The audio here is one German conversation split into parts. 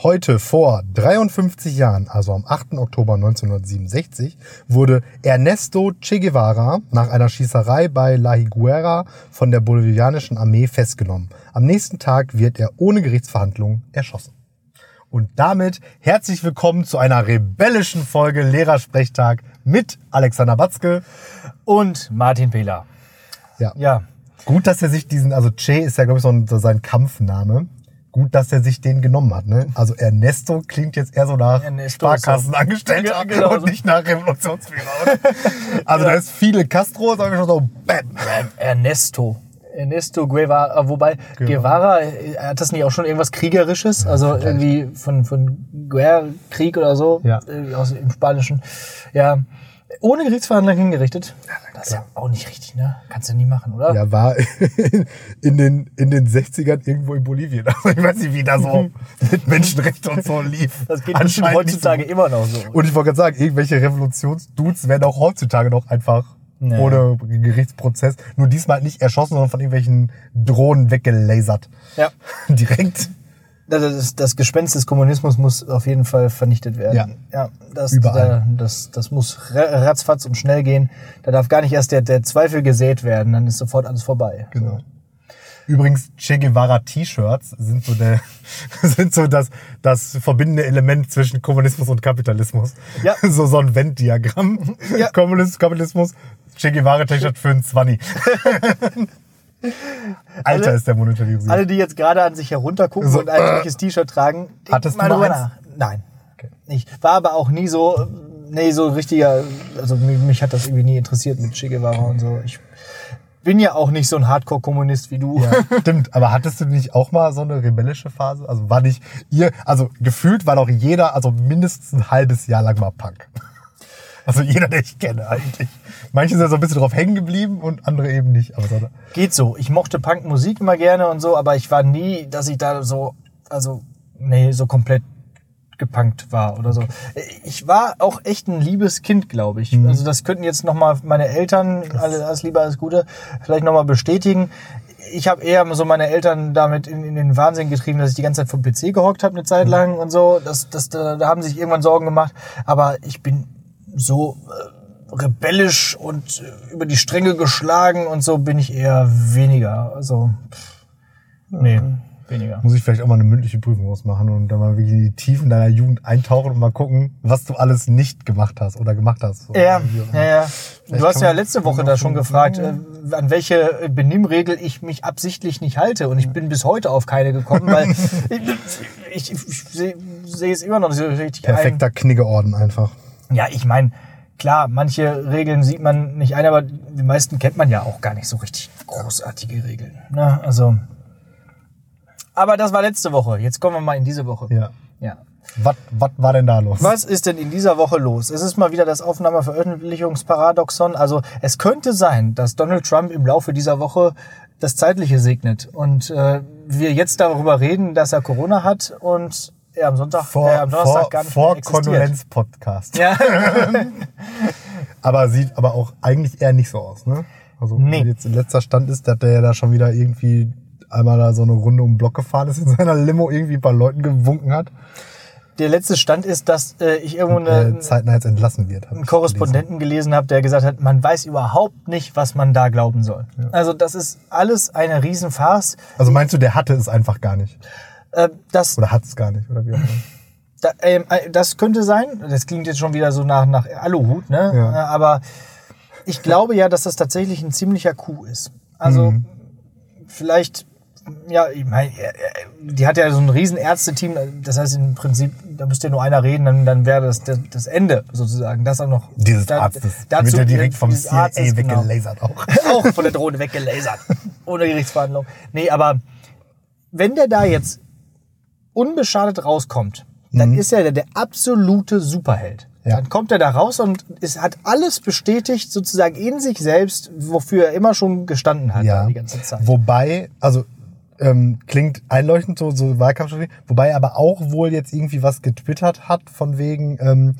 Heute vor 53 Jahren, also am 8. Oktober 1967, wurde Ernesto Che Guevara nach einer Schießerei bei La Higuera von der bolivianischen Armee festgenommen. Am nächsten Tag wird er ohne Gerichtsverhandlung erschossen. Und damit herzlich willkommen zu einer rebellischen Folge Lehrersprechtag mit Alexander Batzke. Und Martin Pehler. Ja. Ja, Gut, dass er sich diesen, also Che ist ja, glaube ich, so, ein, so sein Kampfname. Gut, dass er sich den genommen hat. Ne? Also Ernesto klingt jetzt eher so nach Ernesto Sparkassenangestellter Ja, genau und nicht nach Revolutionsführer. Also da ist viele Castro, sag ich schon so, bam. Ernesto. Ernesto Guevara, wobei Guevara, äh, hat das nicht auch schon irgendwas Kriegerisches? Also irgendwie von, von Guerra, Krieg oder so, Ja. äh, aus im Spanischen. Ja, ohne Gerichtsverhandlung hingerichtet. Das ist ja auch nicht richtig, ne? Kannst du nie machen, oder? Ja, war in den, in den 60ern irgendwo in Bolivien. Also ich weiß nicht, wie da so mit Menschenrechten und so lief. Das geht Anscheinend so heutzutage gut. immer noch so. Und ich wollte gerade sagen, irgendwelche Revolutionsdudes werden auch heutzutage noch einfach Nee. ohne Gerichtsprozess, nur diesmal nicht erschossen, sondern von irgendwelchen Drohnen weggelasert. Ja. Direkt. Das, das, Gespenst des Kommunismus muss auf jeden Fall vernichtet werden. Ja. ja das, Überall. Da, das, das muss ra- ratzfatz und schnell gehen. Da darf gar nicht erst der, der Zweifel gesät werden, dann ist sofort alles vorbei. Genau. Übrigens, Che Guevara T-Shirts sind so der, sind so das, das verbindende Element zwischen Kommunismus und Kapitalismus. Ja. So, so ein Venn-Diagramm. Ja. Kommunismus, Kapitalismus, Che Guevara T-Shirt für ein 20. Alter Alle- ist der monetarisiert. Alle, die jetzt gerade an sich heruntergucken So, und ein solches T-Shirt tragen, Hattest du mal eins? nach. Nein. Nicht. War aber auch nie so, nee, so richtiger, also mich, mich hat das irgendwie nie interessiert mit Che und so. Ich bin ja auch nicht so ein Hardcore-Kommunist wie du. Ja, stimmt. Aber hattest du nicht auch mal so eine rebellische Phase? Also war nicht ihr, also gefühlt war doch jeder, also mindestens ein halbes Jahr lang mal Punk. Also jeder, den ich kenne eigentlich. Manche sind so ein bisschen drauf hängen geblieben und andere eben nicht. Aber so, Geht so. Ich mochte Punkmusik immer gerne und so, aber ich war nie, dass ich da so, also, nee, so komplett gepunkt war oder so. Ich war auch echt ein liebes Kind, glaube ich. Also das könnten jetzt nochmal meine Eltern, alles, alles Liebe, alles Gute, vielleicht nochmal bestätigen. Ich habe eher so meine Eltern damit in, in den Wahnsinn getrieben, dass ich die ganze Zeit vom PC gehockt habe eine Zeit lang und so. Das, das, da, da haben sie sich irgendwann Sorgen gemacht. Aber ich bin so äh, rebellisch und äh, über die Stränge geschlagen und so bin ich eher weniger. Also, pff, nee, weniger. muss ich vielleicht auch mal eine mündliche Prüfung ausmachen und dann mal wirklich in die Tiefen deiner Jugend eintauchen und mal gucken, was du alles nicht gemacht hast oder gemacht hast. So, Ja, ja, ja. Vielleicht Du hast ja letzte Woche da schon gefragt, äh, an welche Benimmregel ich mich absichtlich nicht halte. Und ich bin bis heute auf keine gekommen, weil ich, ich, ich sehe sehe es immer noch nicht so richtig Perfekter Kniggeorden einfach. Ja, ich meine, klar, manche Regeln sieht man nicht ein, aber die meisten kennt man ja auch gar nicht so richtig großartige Regeln. Ne? Also, aber das war letzte Woche. Jetzt kommen wir mal in diese Woche. Ja. ja. Was, was war denn da los? Was ist denn in dieser Woche los? Es ist mal wieder das Aufnahmeveröffentlichungsparadoxon. Also es könnte sein, dass Donald Trump im Laufe dieser Woche das Zeitliche segnet und äh, wir jetzt darüber reden, dass er Corona hat und er am Sonntag, Vor, äh, am Donnerstag vor, gar nicht vor. Kondolenz-Podcast. Ja, Aber sieht aber auch eigentlich eher nicht so aus, ne? Also Nee. jetzt in letzter Stand ist, dass der ja da schon wieder irgendwie einmal da so eine Runde um den Block gefahren ist in seiner Limo, irgendwie ein paar Leuten gewunken hat. der letzte Stand ist, dass äh, ich irgendwo Und, eine, äh, zeitnah jetzt entlassen wird. einen Korrespondenten gelesen habe, der gesagt hat, man weiß überhaupt nicht, was man da glauben soll. Also das ist alles eine Riesenfarce. gelesen. Also meinst du, der hatte es einfach gar nicht? Äh, das Oder hat es gar nicht? Oder wie auch immer? Da, ähm, äh, das könnte sein. Das klingt jetzt schon wieder so nach, nach Aluhut, ne? Ja. Äh, Aber ich glaube ja, dass das tatsächlich ein ziemlicher Coup ist. Also Mhm. vielleicht, ja, ich meine, äh, die hat ja so ein riesen Ärzteteam. Das heißt im Prinzip, da müsste ja nur einer reden, dann, dann wäre das, das das Ende sozusagen. Das auch noch. Dieses da- Arztes. dazu- wird ja direkt vom CIA Arztes, genau. weggelasert auch. auch von der Drohne weggelasert. Ohne Gerichtsverhandlung. Nee, aber wenn der da jetzt unbeschadet rauskommt, dann ist er der, der absolute Superheld. Ja. Dann kommt er da raus und es hat alles bestätigt, sozusagen in sich selbst, wofür er immer schon gestanden hat Ja. die ganze Zeit. Wobei, also ähm, klingt einleuchtend so, so Wahlkampfstrategie, wobei er aber auch wohl jetzt irgendwie was getwittert hat von wegen, ähm,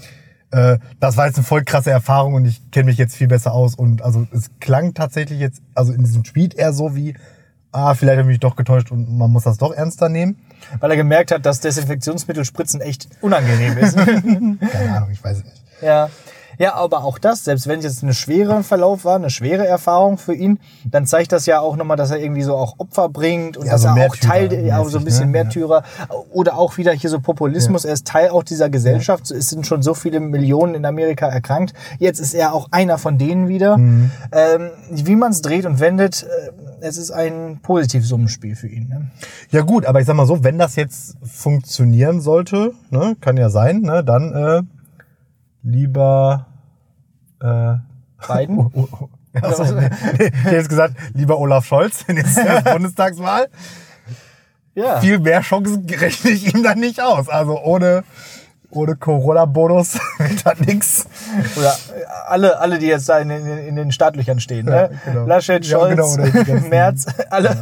äh, das war jetzt eine voll krasse Erfahrung und ich kenne mich jetzt viel besser aus und also es klang tatsächlich jetzt, also in diesem Tweet eher so wie, ah, vielleicht habe ich mich doch getäuscht und man muss das doch ernster nehmen. Weil er gemerkt hat, dass Desinfektionsmittelspritzen echt unangenehm ist. Keine Ahnung, ich weiß es nicht. ja. Ja, aber auch das, selbst wenn es jetzt eine schwere Verlauf war, eine schwere Erfahrung für ihn, dann zeigt das ja auch nochmal, dass er irgendwie so auch Opfer bringt und Ja, dass so er auch Teil, der- ja, so ein mäßig, bisschen ne? Ja. Märtyrer oder auch wieder hier so Populismus. Er ist Teil auch dieser Gesellschaft. Es sind schon so viele Millionen in Amerika erkrankt. Jetzt ist er auch einer von denen wieder. Mhm. Ähm, wie man es dreht und wendet, äh, es ist ein Positivsummenspiel für ihn. Ne? Ja gut, aber ich sag mal so, wenn das jetzt funktionieren sollte, ne, kann ja sein, ne, dann äh, lieber äh, Beiden? oh, oh, oh. Nee, nee, ich hätte jetzt gesagt, lieber Olaf Scholz, ist ja Bundestagswahl. Ja. Viel mehr Chancen rechne ich ihm dann nicht aus. Also ohne, ohne Corona-Bonus das nix. Oder äh, alle, alle, die jetzt da in, den- in den Startlöchern stehen. Ja, ne? genau. Laschet, Ja, Scholz, genau, oder die ganzen- Merz, alle.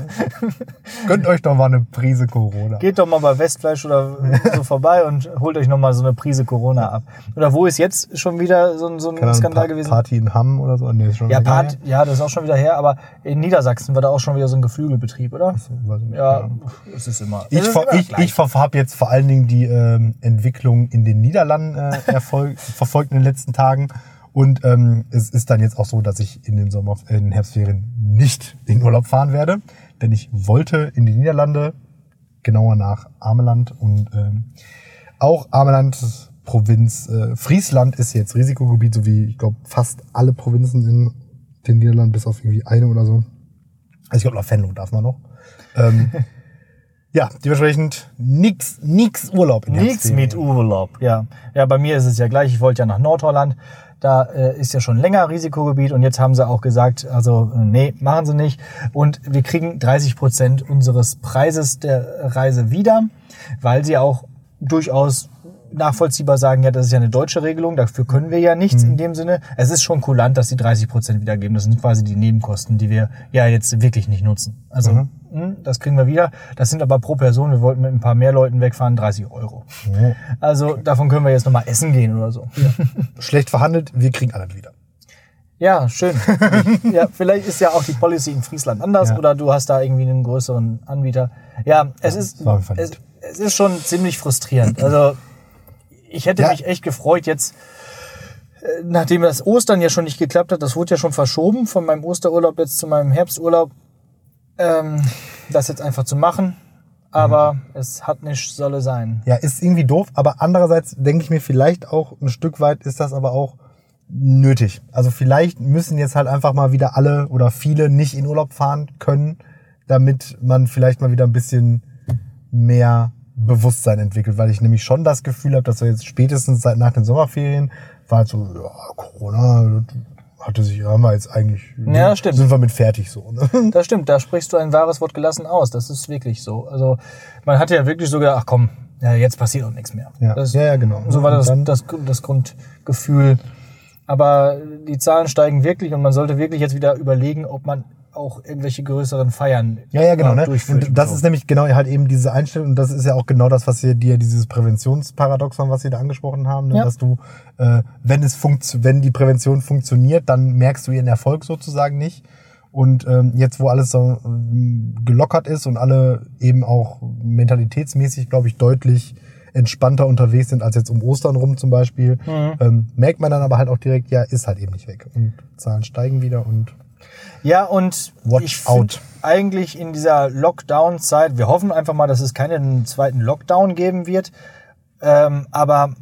Gönnt euch doch mal eine Prise Corona. Geht doch mal bei Westfleisch oder so vorbei und holt euch noch mal so eine Prise Corona ab. Oder wo ist jetzt schon wieder so, ein- so ein Keine Skandal Pa- gewesen? Party in Hamm oder so. Nee, ist schon ja, Part, ja, das ist auch schon wieder her, aber in Niedersachsen war da auch schon wieder so ein Geflügelbetrieb, oder? Ich Ja, Ahnung. es ist immer. Ich, ich, gleich. ich habe jetzt vor allen Dingen die ähm, Entwicklung in den Niederlanden äh, erfolg verfolgt in den letzten Tagen. Und ähm, es ist dann jetzt auch so, dass ich in den Sommer, in den Herbstferien nicht in Urlaub fahren werde. Denn ich wollte in die Niederlande, genauer nach Ameland und ähm, auch Ameland, Provinz äh, Friesland ist jetzt Risikogebiet, so wie ich glaube fast alle Provinzen in den Niederlanden, bis auf irgendwie eine oder so. Also ich glaube, nach Venlo darf man noch. Ähm, ja, dementsprechend nix, nix Urlaub in Herbstferien. mit Urlaub, ja. Ja, bei mir ist es ja gleich. Ich wollte ja nach Nordholland. Da äh, ist ja schon länger Risikogebiet und jetzt haben sie auch gesagt, also äh, nee, machen sie nicht. Und wir kriegen 30 Prozent unseres Preises der Reise wieder, weil sie auch durchaus nachvollziehbar sagen, ja, das ist ja eine deutsche Regelung, dafür können wir ja nichts in dem Sinne. Es ist schon kulant, dass sie 30 Prozent wiedergeben. Das sind quasi die Nebenkosten, die wir ja jetzt wirklich nicht nutzen. Also Mhm. mh, das kriegen wir wieder. Das sind aber pro Person, wir wollten mit ein paar mehr Leuten wegfahren, 30 Euro. Oh. Also davon können wir jetzt nochmal essen gehen oder so. Schlecht verhandelt, wir kriegen alles wieder. Ja, schön. ja, vielleicht ist ja auch die Policy in Friesland anders Ja. oder du hast da irgendwie einen größeren Anbieter. Ja, es ist jeden Fall es, es ist schon ziemlich frustrierend. Also ich hätte Ja. mich echt gefreut jetzt, äh, nachdem das Ostern ja schon nicht geklappt hat, das wurde ja schon verschoben von meinem Osterurlaub jetzt zu meinem Herbsturlaub, ähm, das jetzt einfach zu machen. Aber Mhm. es hat nicht solle sein. Ja, ist irgendwie doof, aber andererseits denke ich mir vielleicht auch ein Stück weit ist das aber auch nötig. Also vielleicht müssen jetzt halt einfach mal wieder alle oder viele nicht in Urlaub fahren können, damit man vielleicht mal wieder ein bisschen mehr Bewusstsein entwickelt, weil ich nämlich schon das Gefühl habe, dass wir jetzt spätestens seit nach den Sommerferien war halt so, ja, Corona das hatte sich, haben wir jetzt eigentlich, Ja, stimmt. sind wir mit fertig so. Ne? Das stimmt, da sprichst du ein wahres Wort gelassen aus. Das ist wirklich so. Also man hatte ja wirklich so gedacht, ach komm, ja, jetzt passiert auch nichts mehr. Ja, das, ja, ja, genau. So war das, das, das Grundgefühl. Aber die Zahlen steigen wirklich und man sollte wirklich jetzt wieder überlegen, ob man auch irgendwelche größeren Feiern Ja, ja, genau. Ne? Und das so. ist nämlich genau halt eben diese Einstellung. Und das ist ja auch genau das, was wir dir, dieses Präventionsparadoxon, was wir da angesprochen haben, ne? Ja. dass du, äh, wenn es funkt, wenn die Prävention funktioniert, dann merkst du ihren Erfolg sozusagen nicht. Und ähm, jetzt, wo alles so ähm, gelockert ist und alle eben auch mentalitätsmäßig, glaube ich, deutlich entspannter unterwegs sind als jetzt um Ostern rum zum Beispiel, Mhm. ähm, merkt man dann aber halt auch direkt, ja, ist halt eben nicht weg. Und Zahlen steigen wieder und Ja, und Watch ich out. eigentlich in dieser Lockdown-Zeit, wir hoffen einfach mal, dass es keinen zweiten Lockdown geben wird. Ähm, aber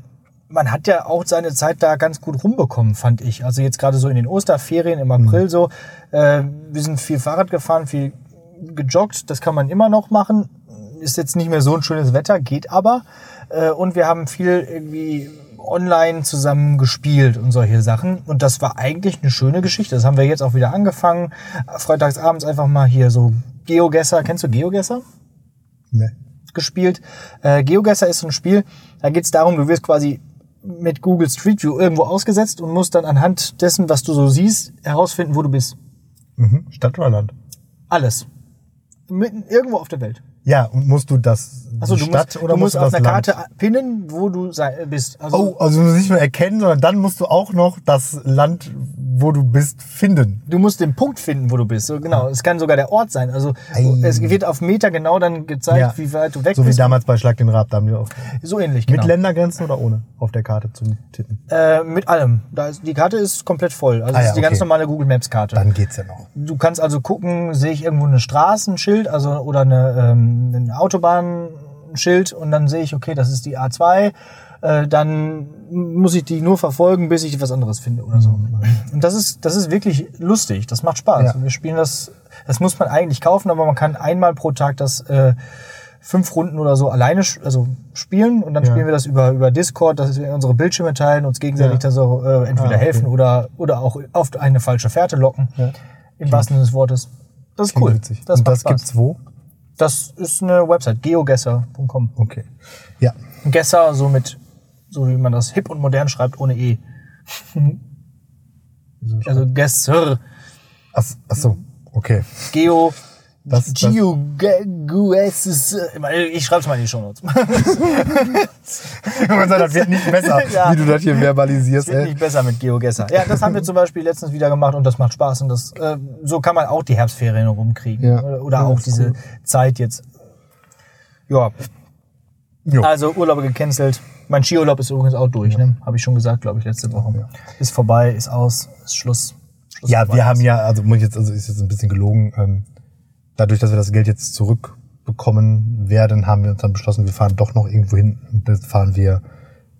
man hat ja auch seine Zeit da ganz gut rumbekommen, fand ich. Also jetzt gerade so in den Osterferien im April so. Äh, wir sind viel Fahrrad gefahren, viel gejoggt. Das kann man immer noch machen. Ist jetzt nicht mehr so ein schönes Wetter, geht aber. Äh, und wir haben viel irgendwie online zusammen gespielt und solche Sachen. Und das war eigentlich eine schöne Geschichte. Das haben wir jetzt auch wieder angefangen. Freitagsabends einfach mal hier so Geogesser. Kennst du Geogesser? ne. gespielt. Äh, GeoGuessr ist so ein Spiel, da geht es darum, du wirst quasi mit Google Street View irgendwo ausgesetzt und musst dann anhand dessen, was du so siehst, herausfinden, wo du bist. Mhm. Stadt oder Land? Alles. Mitten irgendwo auf der Welt. Ja, und musst du das Achso, die du Stadt musst, oder du musst du auf einer Land? Karte pinnen, wo du bist. Also, Oh, also du musst nicht nur erkennen, sondern dann musst du auch noch das Land, wo du bist, finden. Du musst den Punkt finden, wo du bist. So, genau. Es kann sogar der Ort sein. Also Ei. es wird auf Meter genau dann gezeigt, Ja. wie weit du weg So wie bist. damals bei Schlag den Rab, da haben wir auch. So ähnlich, Mit genau. Ländergrenzen oder ohne auf der Karte zum Tippen? Äh, mit allem. Da ist, die Karte ist komplett voll. Also Ah es ja, ist die ganz okay. normale Google Maps Karte. Dann geht's ja noch. Du kannst also gucken, sehe ich irgendwo eine Straßenschild, also oder eine, ähm, ein Autobahnschild und dann sehe ich, okay, das ist die A2. Äh, dann muss ich die nur verfolgen, bis ich was anderes finde oder so. Und das ist, das ist wirklich lustig. Das macht Spaß. Ja. Wir spielen das, das muss man eigentlich kaufen, aber man kann einmal pro Tag das äh, fünf Runden oder so alleine also spielen und dann Ja. spielen wir das über, über Discord, dass wir unsere Bildschirme teilen, uns gegenseitig Ja. da so äh, entweder Ah, okay. helfen oder, oder auch auf eine falsche Fährte locken. Im wahrsten Sinne des Wortes. Das ist Klingt cool. witzig. Das Und macht das Spaß. gibt's wo? Das ist eine Website, geogesser.com. Okay. Ja. Gesser, so mit, so wie man das hip und modern schreibt, ohne E. Also Gesser, Ach, ach so. Okay. Geo, Das- das- Geo, äh, ich schreib's mal in die Show Notes. das wird nicht besser, Ja. wie du das hier verbalisierst. Wird Ey. nicht besser mit GeoGesser. Ja, das haben wir zum Beispiel letztens wieder gemacht und das macht Spaß und das, äh, so kann man auch die Herbstferien rumkriegen. Ja. Oder, Ja, auch diese cool. Zeit jetzt. Ja, Jo. also Urlaube gecancelt. Mein Skiurlaub ist übrigens auch durch, ne? Habe ich schon gesagt, glaube ich, letzte Woche. Ist vorbei, ist aus, ist Schluss. Schluss Ja, vorbei. wir haben ja, also muss ich jetzt, also ist jetzt ein bisschen gelogen. Ähm, dadurch, dass wir das Geld jetzt zurückbekommen werden, haben wir uns dann beschlossen, wir fahren doch noch irgendwo hin. Und das fahren wir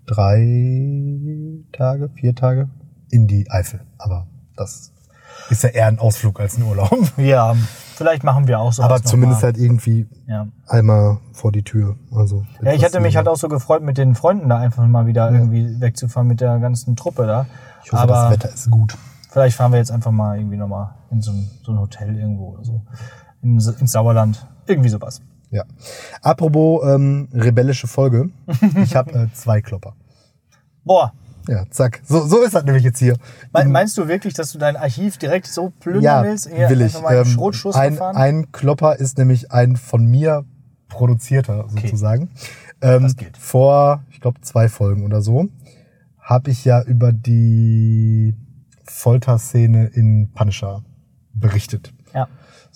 drei Tage, vier Tage in die Eifel. Aber das ist ja eher ein Ausflug als ein Urlaub. Ja, vielleicht machen wir auch so. Aber zumindest halt irgendwie Ja. einmal vor die Tür. Also Ja, ich hatte mich halt auch so gefreut, mit den Freunden da einfach mal wieder irgendwie wegzufahren mit der ganzen Truppe da. Ich hoffe, Aber das Wetter ist gut. Vielleicht fahren wir jetzt einfach mal irgendwie nochmal in so ein, so ein Hotel irgendwo oder so. In, ins Sauerland. Irgendwie sowas. Ja. Apropos ähm, rebellische Folge. Ich habe äh, zwei Klopper. Boah, Ja, zack. So, so ist das nämlich jetzt hier. mein, meinst du wirklich, dass du dein Archiv direkt so plündern Ja, willst? Hier will ich. Ähm, ein, ein Klopper ist nämlich ein von mir produzierter sozusagen. Ähm, Das geht. Vor, ich glaube, zwei Folgen oder so, habe ich ja über die Folterszene in Punisher berichtet.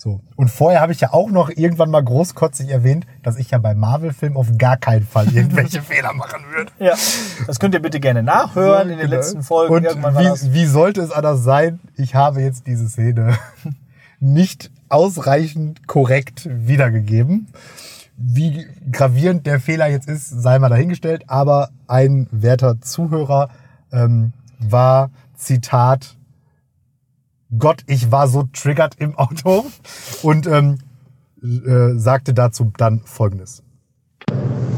So. Und vorher habe ich ja auch noch irgendwann mal großkotzig erwähnt, dass ich ja bei Marvel-Filmen auf gar keinen Fall irgendwelche Fehler machen würde. ja. Das könnt ihr bitte gerne nachhören in den Genau. letzten Folgen. Und wie, wie sollte es anders sein? Ich habe jetzt diese Szene nicht ausreichend korrekt wiedergegeben. Wie gravierend der Fehler jetzt ist, sei mal dahingestellt. Aber ein werter Zuhörer ähm, war, Zitat, Gott, ich war so triggert im Auto und ähm, äh, sagte dazu dann Folgendes.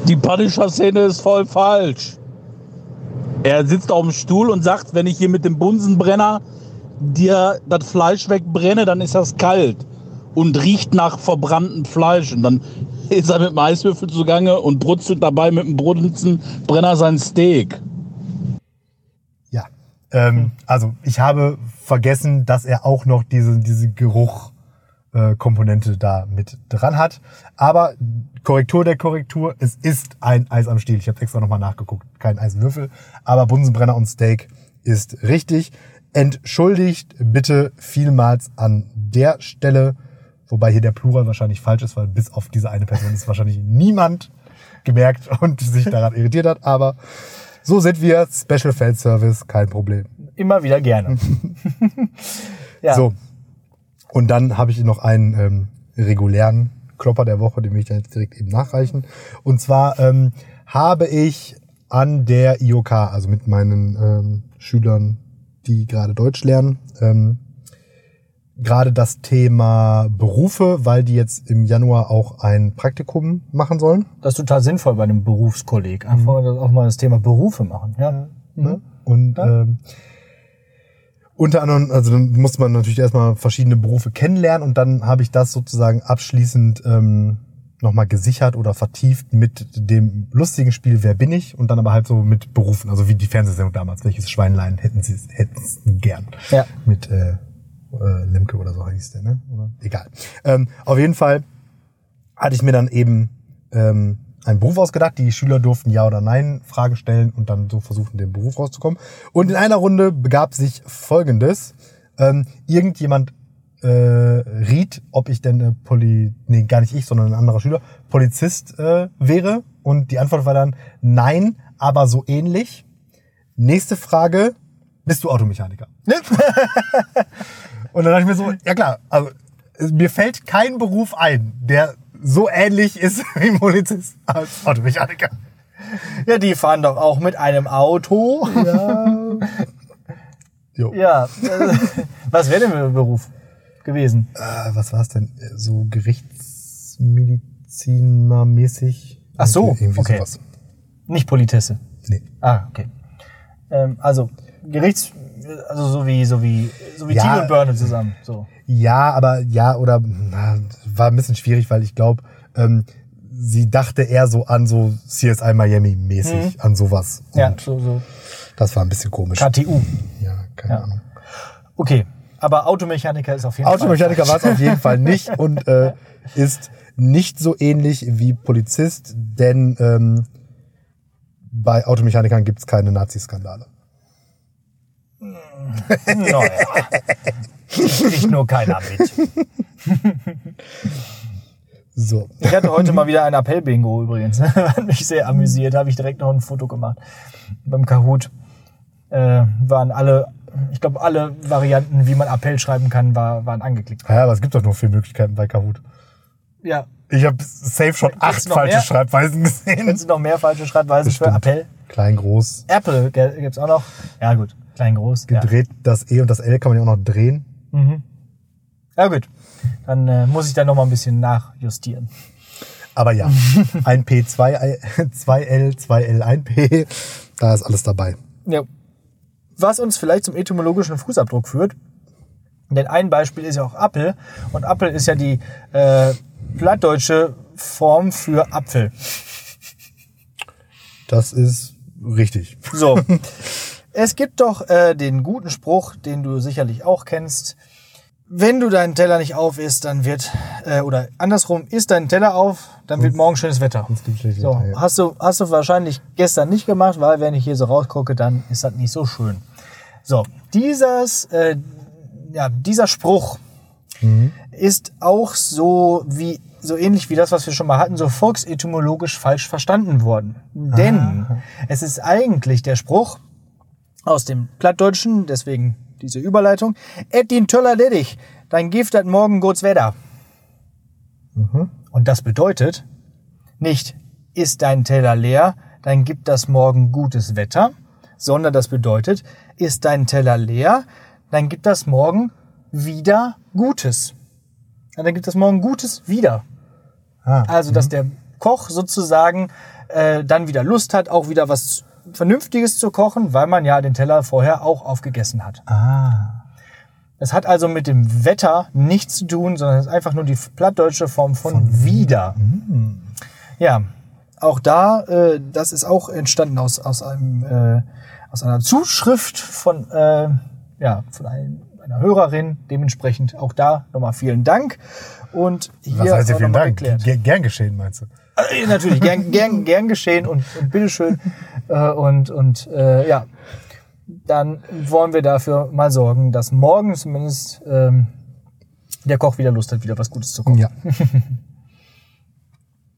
Die Punisher-Szene ist voll falsch. Er sitzt auf dem Stuhl und sagt, wenn ich hier mit dem Bunsenbrenner dir das Fleisch wegbrenne, dann ist das kalt und riecht nach verbranntem Fleisch. Und dann ist er mit dem Eiswürfel zugange und brutzelt dabei mit dem Bunsenbrenner sein Steak. Ja. Ähm, also ich habe vergessen, dass er auch noch diese, diese Geruch-Komponente da mit dran hat. Aber Korrektur der Korrektur, es ist ein Eis am Stiel. Ich habe extra nochmal nachgeguckt. Kein Eiswürfel, aber Bunsenbrenner und Steak ist richtig. Entschuldigt bitte vielmals an der Stelle, wobei hier der Plural wahrscheinlich falsch ist, weil bis auf diese eine Person ist wahrscheinlich niemand gemerkt und sich daran irritiert hat. Aber so sind wir. Special Fan Service, kein Problem. Immer wieder gerne. ja. So. Und dann habe ich noch einen ähm, regulären Klopper der Woche, den will ich dann jetzt direkt eben nachreichen. Und zwar ähm, habe ich an der IOK, also mit meinen ähm, Schülern, die gerade Deutsch lernen, ähm, gerade das Thema Berufe, weil die jetzt im Januar auch ein Praktikum machen sollen. Das ist total sinnvoll bei einem Berufskolleg. Einfach Mhm. auch mal das Thema Berufe machen. Ja. Ne? Und ähm, unter anderem, also dann muss man natürlich erstmal verschiedene Berufe kennenlernen und dann habe ich das sozusagen abschließend ähm, nochmal gesichert oder vertieft mit dem lustigen Spiel Wer bin ich und dann aber halt so mit Berufen, also wie die Fernsehsendung damals, welches Schweinlein hätten sie hätten sie gern. Ja. Mit äh, äh, Lemke oder so hieß der, ne? Oder? Egal. Ähm, auf jeden Fall hatte ich mir dann eben ähm, einen Beruf ausgedacht. Die Schüler durften Ja oder Nein Fragen stellen und dann so versuchen, den Beruf rauszukommen. Und in einer Runde begab sich Folgendes. Ähm, irgendjemand äh, riet, ob ich denn äh, Poli, nee, gar nicht ich, sondern ein anderer Schüler, Polizist äh, wäre. Und die Antwort war dann nein, aber so ähnlich. Nächste Frage, bist du Automechaniker? Und dann dachte ich mir so, ja klar, also mir fällt kein Beruf ein, der so ähnlich ist wie ein Polizist als Automechaniker. Ja, die fahren doch auch mit einem Auto. Ja. Jo. Ja. äh, Was wäre denn für ein Beruf gewesen? Äh, was war es denn? So Gerichtsmedizinermäßig? Ach so, Irgendwie, okay. sowas. Nicht Politesse. Nee. Ah, okay. Ähm, also Gerichts, also so wie so wie so wie Ja. Tino und Börne zusammen. So. Ja, aber ja, oder na, war ein bisschen schwierig, weil ich glaube, ähm, sie dachte eher so an so CSI Miami mäßig, an sowas. Und Mhm. Ja, so so das war ein bisschen komisch. KTU. Ja, keine Ja. Ahnung. Okay, aber Automechaniker ist auf jeden Automechaniker war Fall. es auf jeden Fall nicht und äh, ist nicht so ähnlich wie Polizist, denn ähm, bei Automechanikern gibt es keine Nazi-Skandale. Naja. Kriegt nur keiner mit. So. Ich hatte heute mal wieder ein Appell-Bingo übrigens. Hat mich sehr amüsiert. Habe ich direkt noch ein Foto gemacht. Beim Kahoot äh, waren alle, ich glaube, alle Varianten, wie man Appell schreiben kann, war, waren angeklickt. Ja, aber es gibt doch nur vier Möglichkeiten bei Kahoot. Ja. Ich habe safe schon Gibt's acht falsche mehr? Schreibweisen gesehen. Kennst du noch mehr falsche Schreibweisen für Bestimmt. Appell? Klein, groß, Apple gell, gibt's auch noch. Ja gut, klein, groß. Ja. gedreht. Das E und das L kann man ja auch noch drehen. ja gut, dann äh, muss ich da noch mal ein bisschen nachjustieren. Aber ja, ein P, zwei, I- zwei L, zwei L, ein P, da ist alles dabei. Ja. Was uns vielleicht zum etymologischen Fußabdruck führt. Denn ein Beispiel ist ja auch Apfel. Und Apfel ist ja die äh, plattdeutsche Form für Apfel. Das ist richtig. So. es gibt doch äh, den guten Spruch, den du sicherlich auch kennst. Wenn du deinen Teller nicht auf isst, dann wird, äh, oder andersrum, isst deinen Teller auf, dann wird morgen schönes Wetter. Es gibt schlechtes So, Wetter, ja. hast du, hast du wahrscheinlich gestern nicht gemacht, weil wenn ich hier so rausgucke, dann ist das nicht so schön. So, dieses, äh, ja, dieser Spruch ist auch so wie, so ähnlich wie das, was wir schon mal hatten, so volksetymologisch falsch verstanden worden. Denn es ist eigentlich der Spruch aus dem Plattdeutschen, deswegen diese Überleitung, et din Töller ledig, dein Gift hat morgen guts Wetter. Und das bedeutet nicht, ist dein Teller leer, dann gibt das morgen gutes Wetter, sondern das bedeutet, ist dein Teller leer, dann gibt das morgen wieder Gutes. Ja, Dann gibt das morgen Gutes wieder. Ah, Also, dass der Koch sozusagen äh, dann wieder Lust hat, auch wieder was Vernünftiges zu kochen, weil man ja den Teller vorher auch aufgegessen hat. ah. Es hat also mit dem Wetter nichts zu tun, sondern es ist einfach nur die plattdeutsche Form von, wieder. Ja, auch da, äh, das ist auch entstanden aus, aus, einem, äh, aus einer Zuschrift von, äh, ja, von einem, einer Hörerin. Dementsprechend auch da nochmal vielen Dank. Und hier Was heißt dir vielen Dank? geklärt. Ger- Gern geschehen, meinst du? Äh, natürlich, gern, gern, gern geschehen und, und bitteschön. Äh, und und äh, ja, dann wollen wir dafür mal sorgen, dass morgen zumindest ähm, der Koch wieder Lust hat, wieder was Gutes zu kochen. Ja.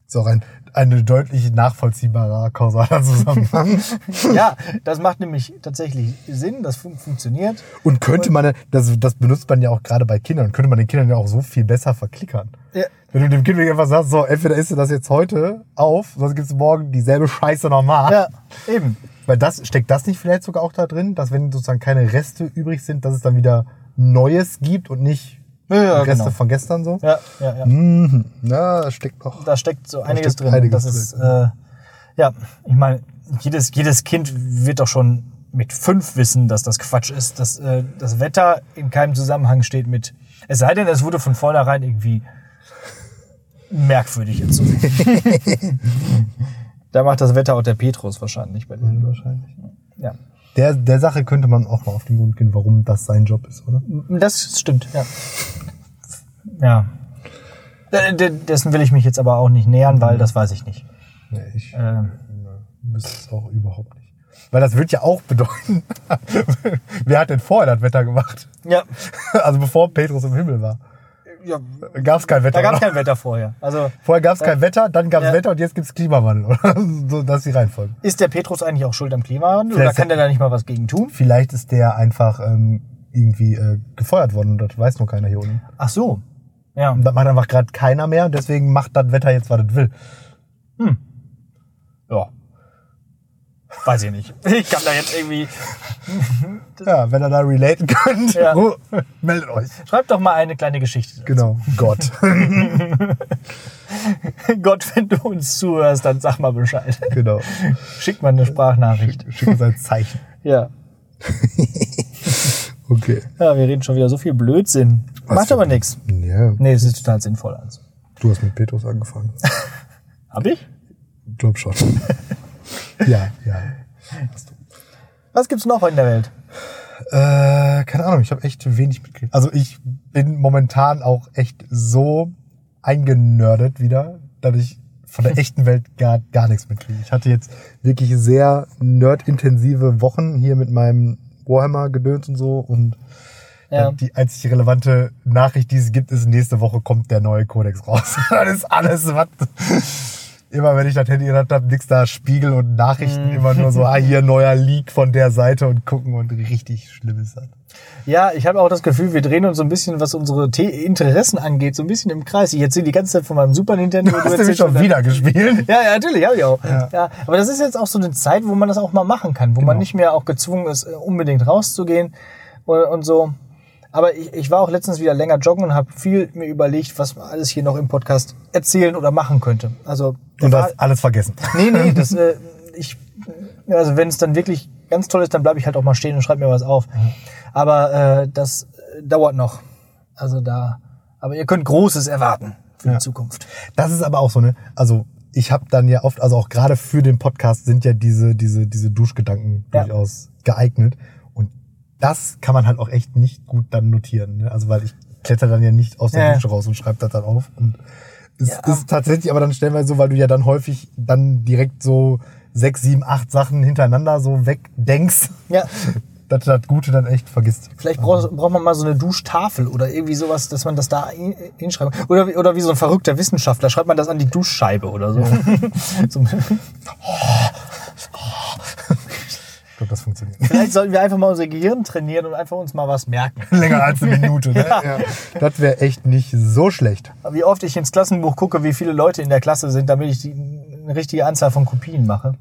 ist auch ein, ein deutlich nachvollziehbarer kausaler Zusammenhang. Ja, das macht nämlich tatsächlich Sinn, das fun funktioniert. Und könnte man, das, das benutzt man ja auch gerade bei Kindern, könnte man den Kindern ja auch so viel besser verklickern. Ja. Wenn du dem Kind einfach sagst, so, entweder isst du das jetzt heute auf, sonst gibt's morgen dieselbe Scheiße nochmal. Ja, eben. Weil das, steckt das nicht vielleicht sogar auch da drin, dass wenn sozusagen keine Reste übrig sind, dass es dann wieder Neues gibt und nicht Ja, ja, Reste genau. von gestern so? Ja, ja, ja. Mhm. Ja, das steckt noch. Da steckt so einiges steckt drin. einiges das ist, äh, ja, ich meine, jedes, jedes Kind wird doch schon mit fünf wissen, dass das Quatsch ist, dass äh, das Wetter in keinem Zusammenhang steht mit, es sei denn, es wurde von vornherein irgendwie merkwürdig jetzt so. da macht das Wetter auch der Petrus wahrscheinlich bei denen. Wahrscheinlich. Ja. Der, der Sache könnte man auch mal auf den Grund gehen, warum das sein Job ist, oder? Das stimmt, ja. Ja. D- d- Dessen will ich mich jetzt aber auch nicht nähern, weil das weiß ich nicht. Nee, ich Ähm, wüsste es auch überhaupt nicht. Weil das wird ja auch bedeuten, wer hat denn vorher das Wetter gemacht? ja, Also bevor Petrus im Himmel war. Ja, Gab es kein Wetter. da gab es oder? kein Wetter vorher. Also Vorher gab es kein Wetter, dann gab es Ja. Wetter und jetzt gibt es Klimawandel. Oder? So, das ist die Reihenfolge. ist der Petrus eigentlich auch schuld am Klimawandel oder Vielleicht- kann der da nicht mal was gegen tun? Vielleicht ist der einfach ähm, irgendwie äh, gefeuert worden und das weiß nur keiner hier unten. Ach so. Ja. Und das macht einfach gerade keiner mehr und deswegen macht das Wetter jetzt, was es will. Ja. Weiß ich nicht. Ich kann da jetzt irgendwie. Ja, wenn ihr da relaten könnt, Ja. meldet euch. Schreibt doch mal eine kleine Geschichte. Genau. Gott. Gott, wenn du uns zuhörst, dann sag mal Bescheid. genau. Schick mal eine Sprachnachricht. Schick uns ein Zeichen. Ja. Okay. Ja, wir reden schon wieder so viel Blödsinn. Was Macht aber nichts. Ja, Nee, es ist total sinnvoll. Also. du hast mit Petrus angefangen. Hab ich? Glaub schon. Ja, ja. Was gibt's noch in der Welt? Äh, keine Ahnung, ich habe echt wenig mitgekriegt. Also ich bin momentan auch echt so eingenördet wieder, dass ich von der echten Welt gar, gar nichts mitkriege. Ich hatte jetzt wirklich sehr nerdintensive Wochen hier mit meinem Warhammer-Gedöns und so und Ja. die einzig relevante Nachricht, die es gibt, ist, nächste Woche kommt der neue Kodex raus. das ist alles, was... Immer wenn ich das Handy gehabt habe, nix da Spiegel und Nachrichten, immer nur so, ah, hier neuer Leak von der Seite und gucken und richtig schlimm ist das. Ja, ich habe auch das Gefühl, wir drehen uns so ein bisschen, was unsere The Interessen angeht, so ein bisschen im Kreis. Ich erzähle die ganze Zeit von meinem Super Nintendo. Du hast du nämlich schon wieder gespielt. Ja, ja, natürlich, habe ich auch. Ja. Ja. aber das ist jetzt auch so eine Zeit, wo man das auch mal machen kann, wo man Genau. nicht mehr auch gezwungen ist, äh, unbedingt rauszugehen und, und so. Aber ich, ich war auch letztens wieder länger joggen und habe viel mir überlegt, was man alles hier noch im Podcast erzählen oder machen könnte. Also Und war- das alles vergessen. Nee, nee, das, äh, ich, also wenn es dann wirklich ganz toll ist, dann bleibe ich halt auch mal stehen und schreibe mir was auf. Aber äh, das äh, dauert noch. Also da, aber ihr könnt Großes erwarten für Ja. die Zukunft. Das ist aber auch so, ne? Also ich habe dann ja oft, also auch gerade für den Podcast sind ja diese, diese, diese Duschgedanken Ja. durchaus geeignet. Das kann man halt auch echt nicht gut dann notieren. Ne? Also weil ich kletter dann ja nicht aus der Ja. Dusche raus und schreibe das dann auf. Und es Ja. ist tatsächlich aber dann stellenweise so, weil du ja dann häufig dann direkt so sechs, sieben, acht Sachen hintereinander so wegdenkst, Ja, dass du das Gute dann echt vergisst. vielleicht braucht, braucht man mal so eine Duschtafel oder irgendwie sowas, dass man das da hin- hinschreibt. Oder, wie- oder wie so ein verrückter Wissenschaftler, schreibt man das an die Duschscheibe oder so. so Ich funktioniert. vielleicht sollten wir einfach mal unser Gehirn trainieren und einfach uns mal was merken. Länger als eine Minute. Ne? Ja. Das wäre echt nicht so schlecht. Wie oft ich ins Klassenbuch gucke, wie viele Leute in der Klasse sind, damit ich die, eine richtige Anzahl von Kopien mache.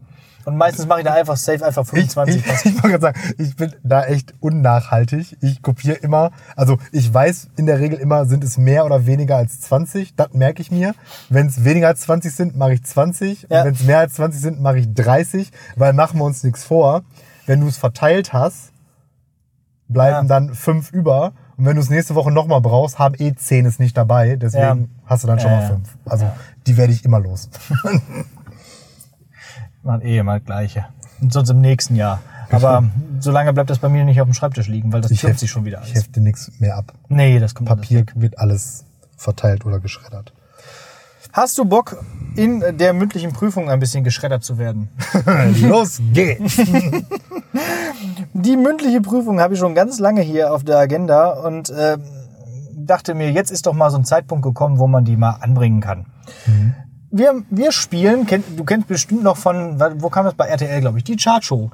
Und meistens mache ich da einfach safe einfach Ich, 25. ich, ich wollte gerade sagen, ich bin da echt unnachhaltig. Ich kopiere immer, also ich weiß in der Regel immer, sind es mehr oder weniger als 20. Das merke ich mir. Wenn es weniger als 20 sind, mache ich 20. Ja. Und wenn es mehr als 20 sind, mache ich 30. Weil machen wir uns nichts vor. Wenn du es verteilt hast, bleiben Ja. dann fünf über. Und wenn du es nächste Woche nochmal brauchst, haben eh 10 es nicht dabei. Deswegen Ja. hast du dann schon Ja, mal ja. fünf. Also die werde ich immer los. Machen eh immer das Gleiche. Und sonst im nächsten Jahr. Aber solange bleibt das bei mir nicht auf dem Schreibtisch liegen, weil das Ich türmt heft- sich schon wieder Ich alles. hefte nichts mehr ab. Nee, das kommt alles Papier weg. wird alles verteilt oder geschreddert. Hast du Bock, in der mündlichen Prüfung ein bisschen geschreddert zu werden? Los geht's! Die mündliche Prüfung habe ich schon ganz lange hier auf der Agenda und ähm, dachte mir, jetzt ist doch mal so ein Zeitpunkt gekommen, wo man die mal anbringen kann. Wir, wir spielen, kenn, du kennst bestimmt noch von, wo kam das bei RTL, glaube ich, die Chartshow.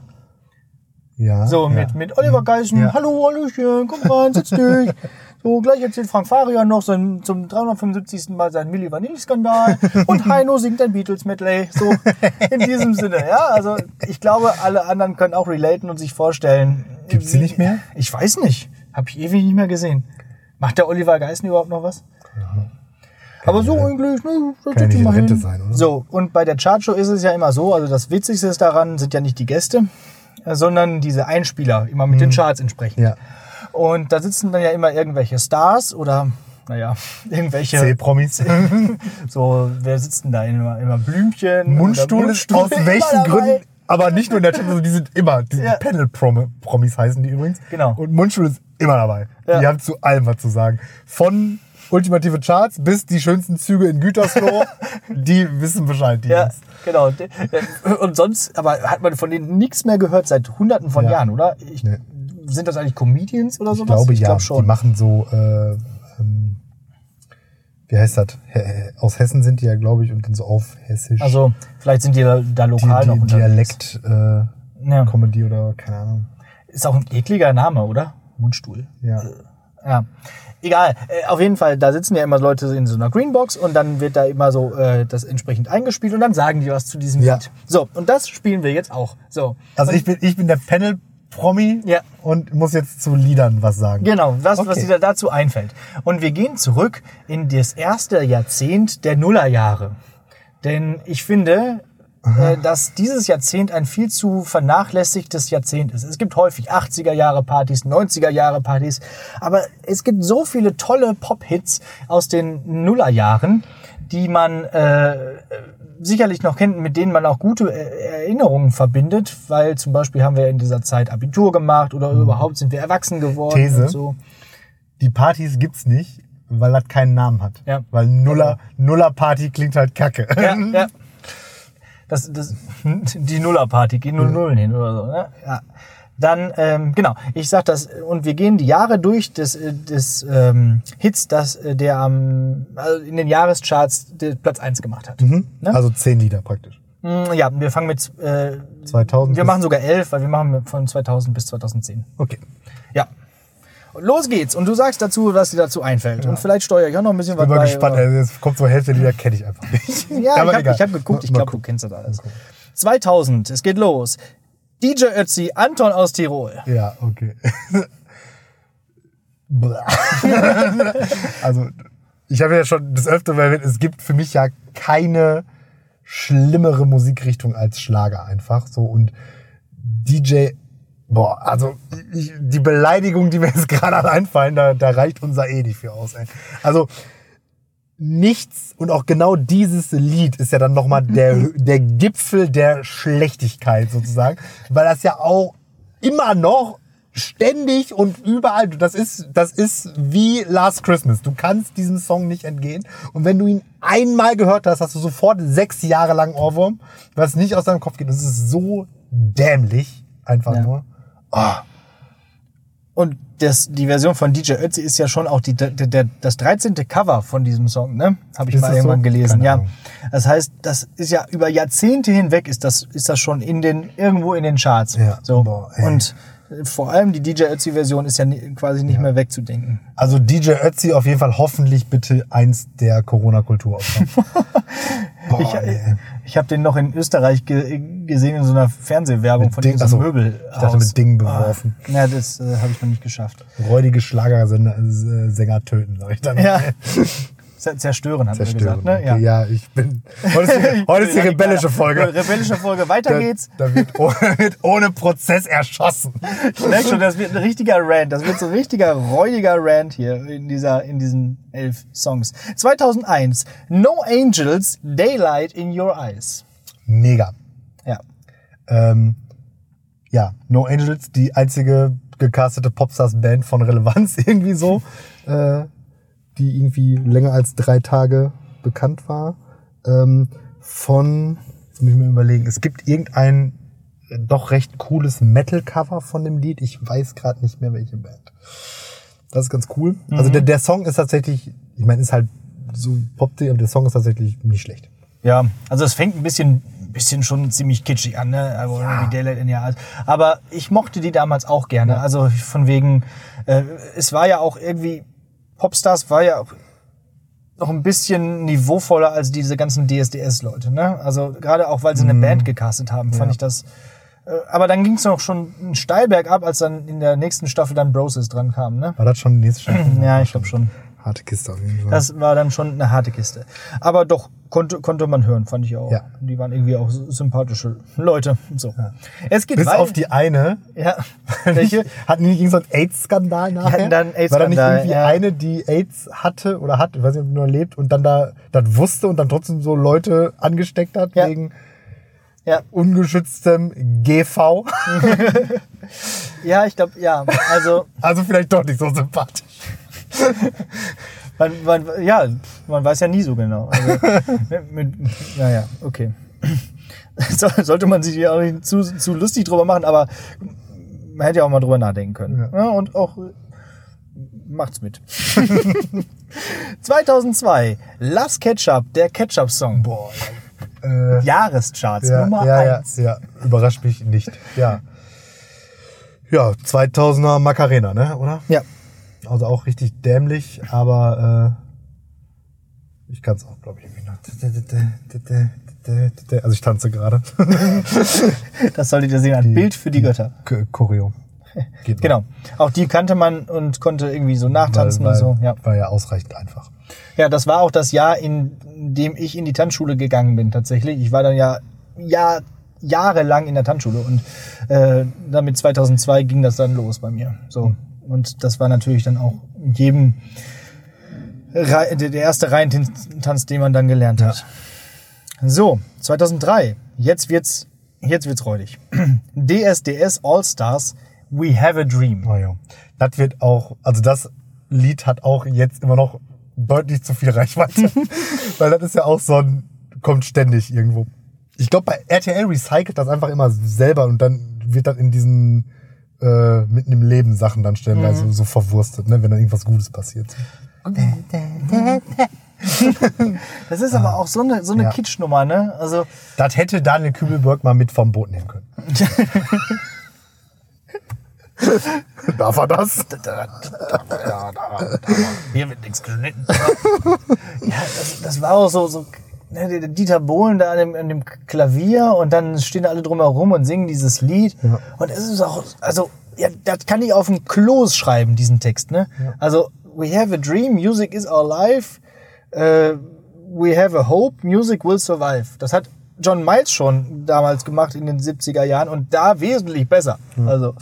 Ja. So, ja. mit, mit Oliver Geissen, Ja. hallo, Hallöchen, komm rein, setz dich. So, gleich erzählt Frank Farian noch sein, zum 375. Mal seinen Milli Vanilli-Skandal und Heino singt ein Beatles-Medley. So, in diesem Sinne, ja. Also, ich glaube, alle anderen können auch relaten und sich vorstellen. Gibt's wie- nicht mehr? Ich weiß nicht. Hab ich ewig nicht mehr gesehen. Macht der Oliver Geissen überhaupt noch was? Aber so eigentlich, ne, setz kann ja nicht mal in Rente hin. sein, oder? So, und bei der Chartshow ist es ja immer so, also das Witzigste daran, sind ja nicht die Gäste, sondern diese Einspieler, immer mit den Charts entsprechend. Mhm. Ja. Und da sitzen dann ja immer irgendwelche Stars oder, naja, irgendwelche, C-Promis. so, wer sitzt denn da? Immer, immer Blümchen? Mundstuhl ist aus welchen. Gründen, aber nicht nur in der Chat, also die sind immer, die Ja. Panel-Promis heißen die übrigens. Genau. Und Mundstuhl ist immer dabei. Ja. Die haben zu allem was zu sagen. Von ultimative Charts bis die schönsten Züge in Gütersloh, die wissen Bescheid. Die Ja, Jungs. genau. Und sonst, aber hat man von denen nichts mehr gehört seit hunderten von Ja. Jahren, oder? Ich, Nee. Sind das eigentlich Comedians oder Ich sowas? glaube ja, glaub die schon. machen so, äh, ähm, wie heißt das? He- Aus Hessen sind die ja, glaube ich, und dann so auf Hessisch. Also vielleicht sind die da, da die, lokal noch die, unterwegs. Dialekt, äh, Ja. Comedy oder keine Ahnung. Ist auch ein ekliger Name, oder? Mundstuhl. Ja. Ja. Egal. Äh, auf jeden Fall, da sitzen ja immer Leute in so einer Greenbox und dann wird da immer so äh, das entsprechend eingespielt und dann sagen die was zu diesem Ja. Lied. So, und das spielen wir jetzt auch. So. Also ich bin, ich bin der Panel-Promi Ja. und muss jetzt zu Liedern was sagen. Genau, was, was Okay. dir da dazu einfällt. Und wir gehen zurück in das erste Jahrzehnt der Nullerjahre. Denn ich finde, äh, dass dieses Jahrzehnt ein viel zu vernachlässigtes Jahrzehnt ist. Es gibt häufig 80er Jahre Partys, 90er Jahre Partys, aber es gibt so viele tolle Pop-Hits aus den Nullerjahren, die man äh, sicherlich noch kennt, mit denen man auch gute äh, Erinnerungen verbindet, weil zum Beispiel haben wir in dieser Zeit Abitur gemacht oder überhaupt sind wir erwachsen geworden Mhm. These. und so. Die Partys gibt's nicht, weil das keinen Namen hat. Ja. Weil Nuller, Nuller-Party klingt halt kacke. Ja, ja. Das, das, die Nullerparty, gehen nur Nullen hin oder so. Ne? Ja. Dann, ähm, genau, ich sag das, und wir gehen die Jahre durch des, äh, des ähm, Hits, das, äh, der am, also in den Jahrescharts Platz 1 gemacht hat. Ne? Also zehn Lieder praktisch. Mm, Ja, wir fangen mit, äh, 2000 wir machen sogar elf, weil wir machen von 2000 bis 2010. Okay. Ja. Los geht's. Und du sagst dazu, was dir dazu einfällt. Und vielleicht steuere ich auch noch ein bisschen was Bin mal bei. gespannt. Also jetzt kommt so Hälfte der Lieder, kenne ich einfach nicht. Ja, Aber ich habe hab geguckt, ich glaube, du kennst das alles. 2000, es geht los. DJ Ötzi, Anton aus Tirol. Ja, okay. Also, ich habe ja schon das öfter erwähnt, es gibt für mich ja keine schlimmere Musikrichtung als Schlager einfach so und DJ boah, also ich, die Beleidigung, die mir jetzt gerade einfallen, da, da reicht unser eh nicht für aus, ey. Also nichts und auch genau dieses Lied ist ja dann nochmal der, der Gipfel der Schlechtigkeit sozusagen, weil das ja auch immer noch ständig und überall, das ist, das ist wie Last Christmas. Du kannst diesem Song nicht entgehen. Und wenn du ihn einmal gehört hast, hast du sofort sechs Jahre lang Ohrwurm, was nicht aus deinem Kopf geht. Das ist so dämlich, einfach Ja. nur. Ah, Und das, die Version von DJ Ötzi ist ja schon auch die, der, der, das 13. Cover von diesem Song, ne? Habe ich Ist mal irgendwann so? gelesen, Keine ja. Ahnung. Das heißt, das ist ja über Jahrzehnte hinweg ist das, ist das schon in den, irgendwo in den Charts. Ja, so. boah. Und äh, vor allem die DJ Ötzi-Version ist ja quasi nicht mehr wegzudenken. Also DJ Ötzi auf jeden Fall hoffentlich bitte eins der Corona-Kultur Boah, Ich, ey. ich habe den noch in Österreich ge gesehen in so einer Fernsehwerbung Mit von Ding- diesem Möbel. ich dachte, mit Dingen beworfen. Ah, ja, das äh, habe ich noch nicht geschafft. räudige Schlagersänger äh, töten, sag ich dann. Ja. Zer- Zerstören, hat er Zerstören. gesagt. Ne? Okay, ja. ich bin. Heute ist die, heute ist die rebellische Folge. Rebellische Folge, weiter Da, geht's. da wird, ohne, wird ohne Prozess erschossen. Ich merke schon, das wird ein richtiger Rant. Das wird so ein richtiger räudiger Rant hier in, dieser, in diesen elf Songs. 2001, No Angels, Daylight in Your Eyes. Mega. Ja. Ähm, ja, No Angels, die einzige gecastete Popstars-Band von Relevanz irgendwie so, äh, die irgendwie länger als drei Tage bekannt war. Ähm, von, jetzt muss ich mir überlegen, es gibt irgendein äh, doch recht cooles Metal-Cover von dem Lied. Ich weiß gerade nicht mehr, welche Band. Das ist ganz cool. Also der, der Song ist tatsächlich, ich meine, ist halt so pop aber der Song ist tatsächlich nicht schlecht. Ja, also es fängt ein bisschen, bisschen schon ziemlich kitschig an, ne? Also wie Daylight in Your Eyes. Aber ich mochte die damals auch gerne. Also von wegen, äh, es war ja auch irgendwie, Popstars war ja auch noch ein bisschen niveauvoller als diese ganzen DSDS-Leute, ne? Also gerade auch, weil sie eine Band gecastet haben, fand ich das. Äh, aber dann ging es noch schon einen steil bergab, als dann in der nächsten Staffel dann Broses dran kam, ne? War das schon die nächste Staffel? Ja, ich glaube schon. Harte Kiste auf jeden Fall. Das war dann schon eine harte Kiste. Aber doch, konnte, konnte man hören, fand ich auch. Ja. Die waren irgendwie auch sympathische Leute. So. Es geht Bis weiter. auf die eine. Ja. Welche? Hatten die nicht irgendeinen so AIDS-Skandal nachher? hatten da einen War da nicht AIDS-Skandal, irgendwie ja. eine, die AIDS hatte oder hat, ich weiß nicht, ob die nur lebt und dann da das wusste und dann trotzdem so Leute angesteckt hat Ja. wegen Ja. ungeschütztem GV? Ja, ich glaube, ja. Also, Also vielleicht doch nicht so sympathisch. Man, man, ja, man weiß ja nie so genau. Also, mit, mit, naja, okay. So, sollte man sich ja auch nicht zu, zu lustig drüber machen, aber man hätte ja auch mal drüber nachdenken können. Ja. und auch macht's mit. 2002, Last Ketchup, der Ketchup-Song. Boah, Äh, Jahrescharts, ja, Nummer ja, ja, ja, überrascht mich nicht. Ja. Ja, 2000er Macarena, ne, oder? Ja. Also auch richtig dämlich, aber äh, ich kann es auch, glaube ich, irgendwie noch. Also ich tanze gerade. Das solltet ihr sehen, ein Bild für die Götter. Choreo. Geht noch. Genau. Auch die kannte man und konnte irgendwie so nachtanzen weil, und so. Ja. War ja ausreichend einfach. ja, das war auch das Jahr, in dem ich in die Tanzschule gegangen bin tatsächlich. Ich war dann ja, ja jahrelang in der Tanzschule und äh, damit 2002 ging das dann los bei mir. So. Und das war natürlich dann auch jedem der erste Reihentanz, den man dann gelernt hat. So, 2003. Jetzt wird's, jetzt wird's räudig. DSDS All Stars We Have a Dream. Oh ja. Das wird auch, also das Lied hat auch jetzt immer noch deutlich zu viel Reichweite. Weil das ist ja auch so ein, kommt ständig irgendwo. Ich glaube, bei RTL recycelt das einfach immer selber und dann wird das in diesen äh, mitten im Leben Sachen dann stellenweise Mhm. so verwurstet, ne, wenn dann irgendwas Gutes passiert. Das ist aber auch so eine, so eine Ja. Kitschnummer, ne? Also, Das hätte Daniel Kübelberg mal mit vom Boot nehmen können. Darf er das? hier wird nichts geschnitten. ja, das, das war auch so, so ne, Dieter Bohlen da an dem, an dem Klavier und dann stehen alle drumherum und singen dieses Lied. Und es ist auch, also, ja, das kann ich auf dem Klos schreiben, diesen Text, ne? Also, we have a dream, music is our life, äh, we have a hope, music will survive. Das hat John Miles schon damals gemacht in den 70er Jahren und da wesentlich besser. Also,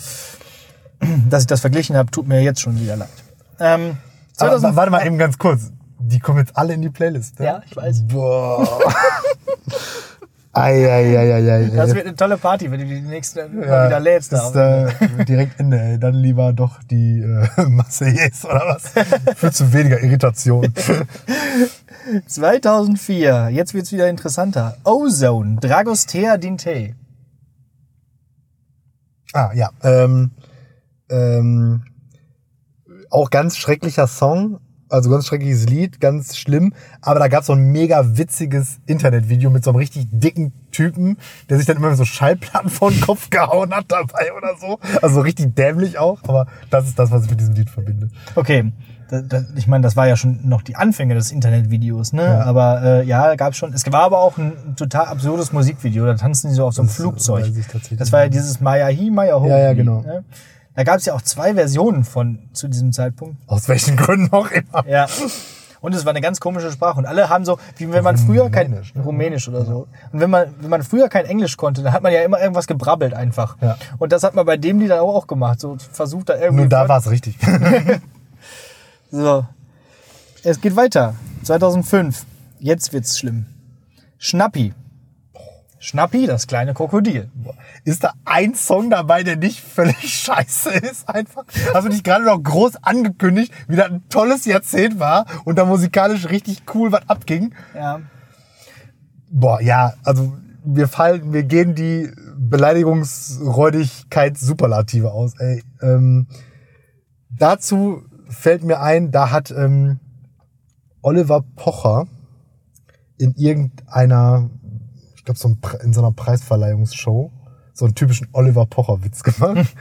dass ich das verglichen habe, tut mir jetzt schon wieder leid. Ähm, Aber, 2000 warte mal eben ganz kurz. Die kommen jetzt alle in die Playlist. Ne? Ja, ich weiß. Boah. Eieieiei. Das wird eine tolle Party, wenn du die nächste mal Ja, wieder lädst. Ist Da. äh, direkt Ende. Ey. Dann lieber doch die äh, Marseillaise oder was? Für zu weniger Irritation. 2004, jetzt wird's wieder interessanter. Ozone, Dragostea Dinte. ah, ja. Ähm, ähm, auch ganz schrecklicher Song. Also ganz schreckliches Lied, ganz schlimm. Aber da gab es so ein mega witziges Internetvideo mit so einem richtig dicken Typen, der sich dann immer so Schallplatten vor den Kopf gehauen hat dabei oder so. Also so richtig dämlich auch. Aber das ist das, was ich mit diesem Lied verbinde. Okay, da, da, ich meine, das war ja schon noch die Anfänge des Internetvideos, ne? Ja. Aber äh, ja, gab schon. Es war aber auch ein total absurdes Musikvideo. Da tanzen die so auf so einem Das Flugzeug. Das war ja dieses Maya Hi, Maya Ho. Ja, ja, genau. Ne? Da gab es ja auch zwei Versionen von zu diesem Zeitpunkt. Aus welchen Gründen auch immer. Ja. Und es war eine ganz komische Sprache. Und alle haben so, wie wenn man früher kein Rumänisch, ne? Rumänisch oder so. Und wenn man, wenn man früher kein Englisch konnte, dann hat man ja immer irgendwas gebrabbelt einfach. Ja. Und das hat man bei dem Lied auch gemacht. So versucht da irgendwie. Nur da war es richtig. So. Es geht weiter. 2005. Jetzt wird's schlimm. Schnappi. Schnappi, das kleine Krokodil. Ist da ein Song dabei, der nicht völlig scheiße ist einfach? Hast du dich gerade noch groß angekündigt, wie das ein tolles Jahrzehnt war und da musikalisch richtig cool was abging? Ja. Boah, ja, also wir fallen, wir gehen die Beleidigungsräudigkeit Superlative aus, ey. Ähm, dazu fällt mir ein, da hat ähm, Oliver Pocher in irgendeiner, glaube, so in so einer Preisverleihungsshow so einen typischen Oliver Pocher-Witz gemacht.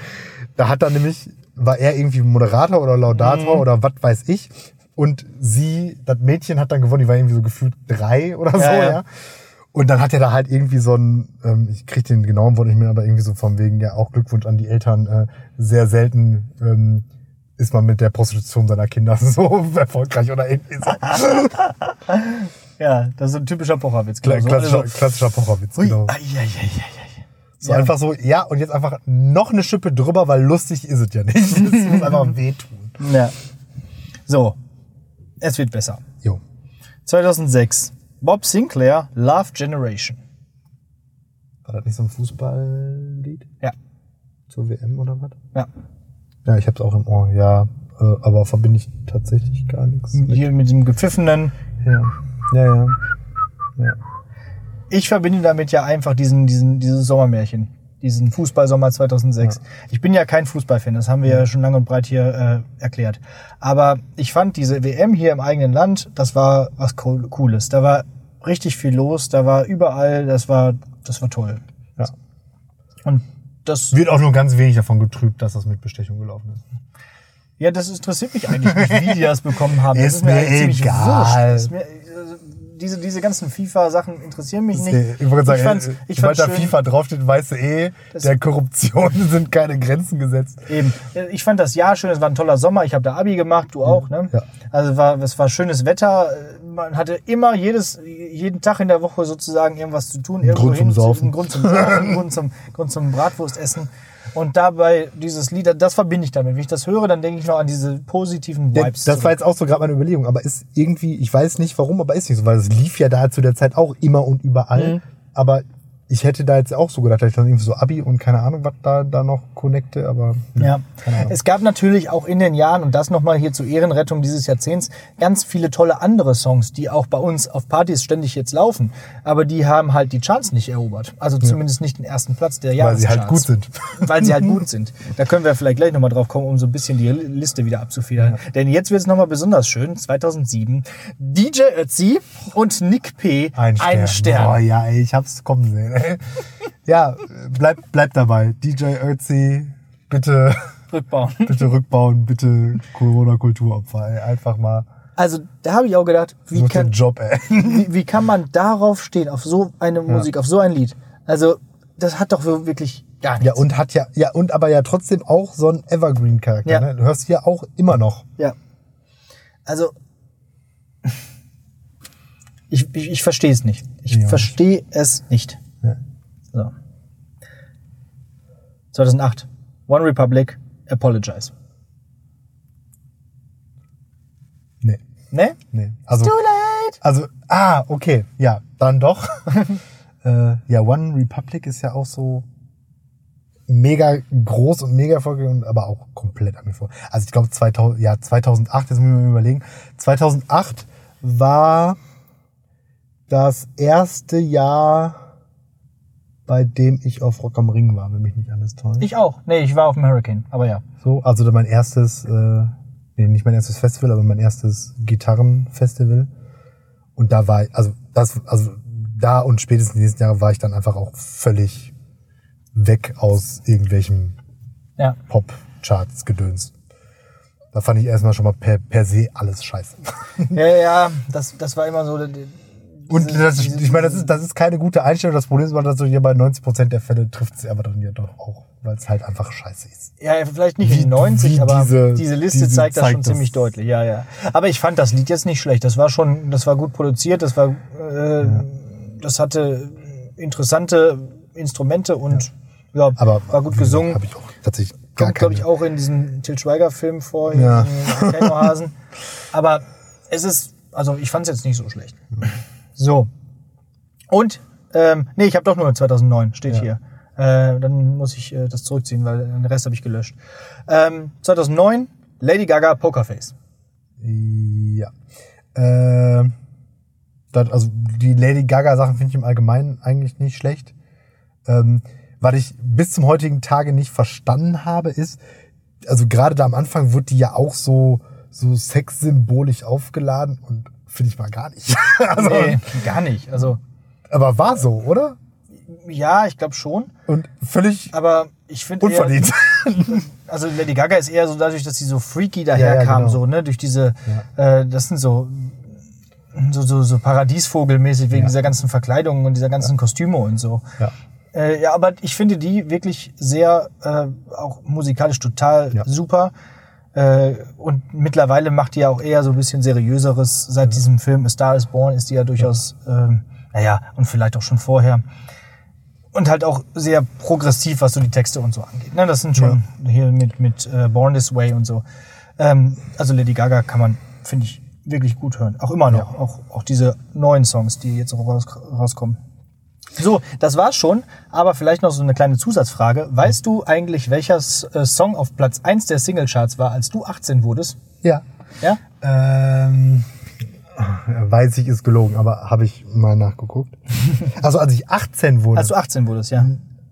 da hat er nämlich, war er irgendwie Moderator oder Laudator oder was weiß ich. Und sie, das Mädchen hat dann gewonnen, die war irgendwie so gefühlt drei oder so, Ja, ja. ja. Und dann hat er da halt irgendwie so ein, ähm, ich krieg den genauen Wort nicht mehr, aber irgendwie so von wegen, ja, auch Glückwunsch an die Eltern, äh, sehr selten ähm, ist man mit der Prostitution seiner Kinder so erfolgreich oder irgendwie so. Ja, das ist ein typischer Pocherwitz. Genau so. klassischer, Also, klassischer Pocherwitz, Ui, genau. ai, ai, ai, ai. So Ja. einfach so, ja, und jetzt einfach noch eine Schippe drüber, weil lustig ist es ja nicht. Es muss einfach wehtun. Ja. So. Es wird besser. Jo. 2006. Bob Sinclair, Love Generation. War das nicht so ein Fußballlied Ja. zur WM oder was? Ja. Ja, ich hab's auch im Ohr, ja. äh, aber verbinde ich tatsächlich gar nichts mit. Hier mit dem gepfiffenen. Ja, ja, ja. ja. Ich verbinde damit ja einfach diesen, diesen, dieses Sommermärchen. Diesen Fußballsommer 2006. Ich bin ja kein Fußballfan, das haben wir ja schon lang und breit hier äh, erklärt. Aber ich fand diese WM hier im eigenen Land, das war was Cool- Cooles. Da war richtig viel los, da war überall, das war, das war toll. Ja. Und das, Wird auch nur ganz wenig davon getrübt, dass das mit Bestechung gelaufen ist. ja, das interessiert mich eigentlich nicht, wie die das bekommen haben. Das Ist mir ziemlich egal. Ist mir, diese, diese ganzen FIFA-Sachen interessieren mich nicht. Ich wollte sagen, fand's- äh, ich sobald fand's da schön- FIFA draufsteht, weißt du eh, der Korruption sind keine Grenzen gesetzt. Eben. Ich fand das Jahr schön, es war ein toller Sommer. Ich habe da Abi gemacht, du auch, ne? Ja. Also war, es war schönes Wetter. Man hatte immer jedes, jeden Tag in der Woche sozusagen irgendwas zu tun. Irgendwo Grund zum hin, Saufen. Grund zum Saufen, Grund zum, Grund zum Bratwurstessen. Und dabei dieses Lied, das verbinde ich damit. Wenn ich das höre, dann denke ich noch an diese positiven Vibes. das war jetzt auch so gerade meine Überlegung, aber ist irgendwie, ich weiß nicht warum, aber ist nicht so, weil es lief ja da zu der Zeit auch immer und überall. Mhm. Aber ich hätte da jetzt auch so gedacht, dass ich dann irgendwie so Abi und keine Ahnung, was da, da noch connecte, aber Ja, keine Ahnung. es gab natürlich auch in den Jahren, und das nochmal hier zur Ehrenrettung dieses Jahrzehnts, ganz viele tolle andere Songs, die auch bei uns auf Partys ständig jetzt laufen. Aber die haben halt die Charts nicht erobert. Also zumindest nicht den ersten Platz der weil Jahrescharts. sie halt gut sind. Weil sie halt gut sind. Da können wir vielleicht gleich nochmal drauf kommen, um so ein bisschen die Liste wieder abzufedern. Denn jetzt wird es nochmal besonders schön. 2007. DJ Ötzi und Nick P. Ein Stern. Ein Stern. Boah, ja, ey, ich hab's kommen sehen. Ey. Ja, bleib, bleib dabei. DJ Ötzi, bitte, Rückbauen. bitte rückbauen, bitte Corona-Kulturopfer, ey. Einfach mal Also da habe ich auch gedacht, wie such kann, Job, wie, wie kann man darauf stehen, auf so eine Musik, auf so ein Lied? Also, das hat doch wirklich gar nichts. Ja, und hat ja, ja, und aber ja trotzdem auch so einen Evergreen-Charakter. Ja. Ne? Du hörst hier auch immer noch. Ja. Also, ich, ich, ich verstehe es nicht. Ich Ja. verstehe es nicht. So. 2008. One Republic, Apologize. Nee, Ne? nee. Also, Too late! also, ah, okay, ja, dann doch. äh, ja, One Republic ist ja auch so mega groß und mega erfolgreich, und aber auch komplett an mir vor. Also ich glaube 2000, ja 2008, jetzt müssen wir mal überlegen. 2008 war das erste Jahr, bei dem ich auf Rock am Ring war, wenn mich nicht alles täuscht. Ich auch. Nee, ich war auf dem Hurricane, aber ja. So, also mein erstes, äh, nee, nicht mein erstes Festival, aber mein erstes Gitarrenfestival. Und da war, also das, also da und spätestens in diesen Jahren war ich dann einfach auch völlig weg aus irgendwelchem Ja. Pop-Charts gedöns. Da fand ich erstmal schon mal per, per se alles scheiße. Ja, ja, das, das war immer so. Und das, ich meine, das ist, das ist keine gute Einstellung. Das Problem ist dass so hier bei 90% der Fälle trifft es aber dann ja doch auch, weil es halt einfach scheiße ist. Ja, vielleicht nicht Wie- in 90, wie aber diese, diese- Liste diese zeigt das schon zeigt das. ziemlich deutlich. Ja, ja. Aber ich fand das Lied jetzt nicht schlecht. Das war schon, das war gut produziert, das war, äh, das hatte interessante Instrumente und ja, Aber war gut gesungen. Habe ich auch tatsächlich gar Kommt, glaube ich, auch in diesem Til Schweiger-Film vor, Ja. in Volcanohasen. Aber es ist, also ich fand es jetzt nicht so schlecht. So. Und, ähm, nee, ich habe doch nur 2009, steht Ja. hier. Äh, dann muss ich äh, das zurückziehen, weil den Rest habe ich gelöscht. Ähm, 2009, Lady Gaga, Pokerface. Ja. Ähm, das, also die Lady Gaga Sachen finde ich im Allgemeinen eigentlich nicht schlecht. Ähm, was ich bis zum heutigen Tage nicht verstanden habe, ist, also gerade da am Anfang wird die ja auch so, so sexsymbolisch aufgeladen und finde ich mal gar nicht. also, Nee, gar nicht. Also, Aber war so, oder? ja, ich glaube schon. Und völlig Aber ich finde eher, unverdient. also Lady Gaga ist eher so dadurch, dass sie so freaky daherkam, Ja, ja, genau. so, ne, durch diese, äh, das sind so, so, so, so Paradiesvogelmäßig wegen Ja. dieser ganzen Verkleidungen und dieser ganzen Kostüme und so. ja. Äh, ja, aber ich finde die wirklich sehr, äh, auch musikalisch total Ja. super. Äh, und mittlerweile macht die ja auch eher so ein bisschen seriöseres. Seit diesem Film A Star is Born ist die ja durchaus, ähm, naja, und vielleicht auch schon vorher. Und halt auch sehr progressiv, was so die Texte und so angeht. Ne, das sind schon hier mit, mit äh, Born This Way und so. Ähm, also Lady Gaga kann man, finde ich, wirklich gut hören. Auch immer noch. Auch, auch diese neuen Songs, die jetzt auch raus, rauskommen. So, das war's schon, aber vielleicht noch so eine kleine Zusatzfrage. Weißt du eigentlich, welcher äh, Song auf Platz 1 der Singlecharts war, als du 18 wurdest? Ja. Ja? Ähm, weiß ich, ist gelogen, aber habe ich mal nachgeguckt. Also als ich 18 wurde. Als du 18 wurdest, ja.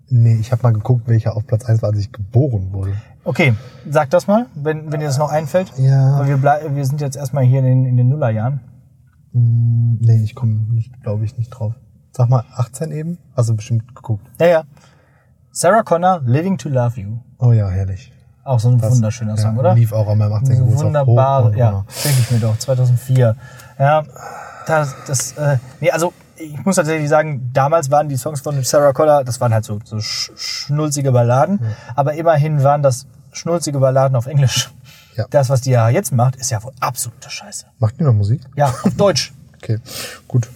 nee, ich habe mal geguckt, welcher auf Platz 1 war, als ich geboren wurde. Okay, sag das mal, wenn, wenn dir das noch einfällt. Ja. Aber wir, wir sind jetzt erstmal hier in den, in den Nullerjahren. Hm, nee, ich komme nicht, glaube ich, nicht drauf. Sag mal, 18 eben? Also bestimmt geguckt. Ja, ja. Sarah Connor, Living to Love You. Oh ja, herrlich. Auch so ein Das- wunderschöner ja, Song, oder? Lief auch an meinem 18. Geburtstag. Wunderbar, ja, denke ich mir doch, 2004. Ja, das, das äh, nee, also ich muss tatsächlich sagen, damals waren die Songs von Sarah Connor, das waren halt so, so sch schnulzige Balladen, aber immerhin waren das schnulzige Balladen auf Englisch. Ja. Das, was die ja jetzt macht, ist ja wohl absolute Scheiße. Macht die noch Musik? Ja, auf Deutsch. Okay, gut.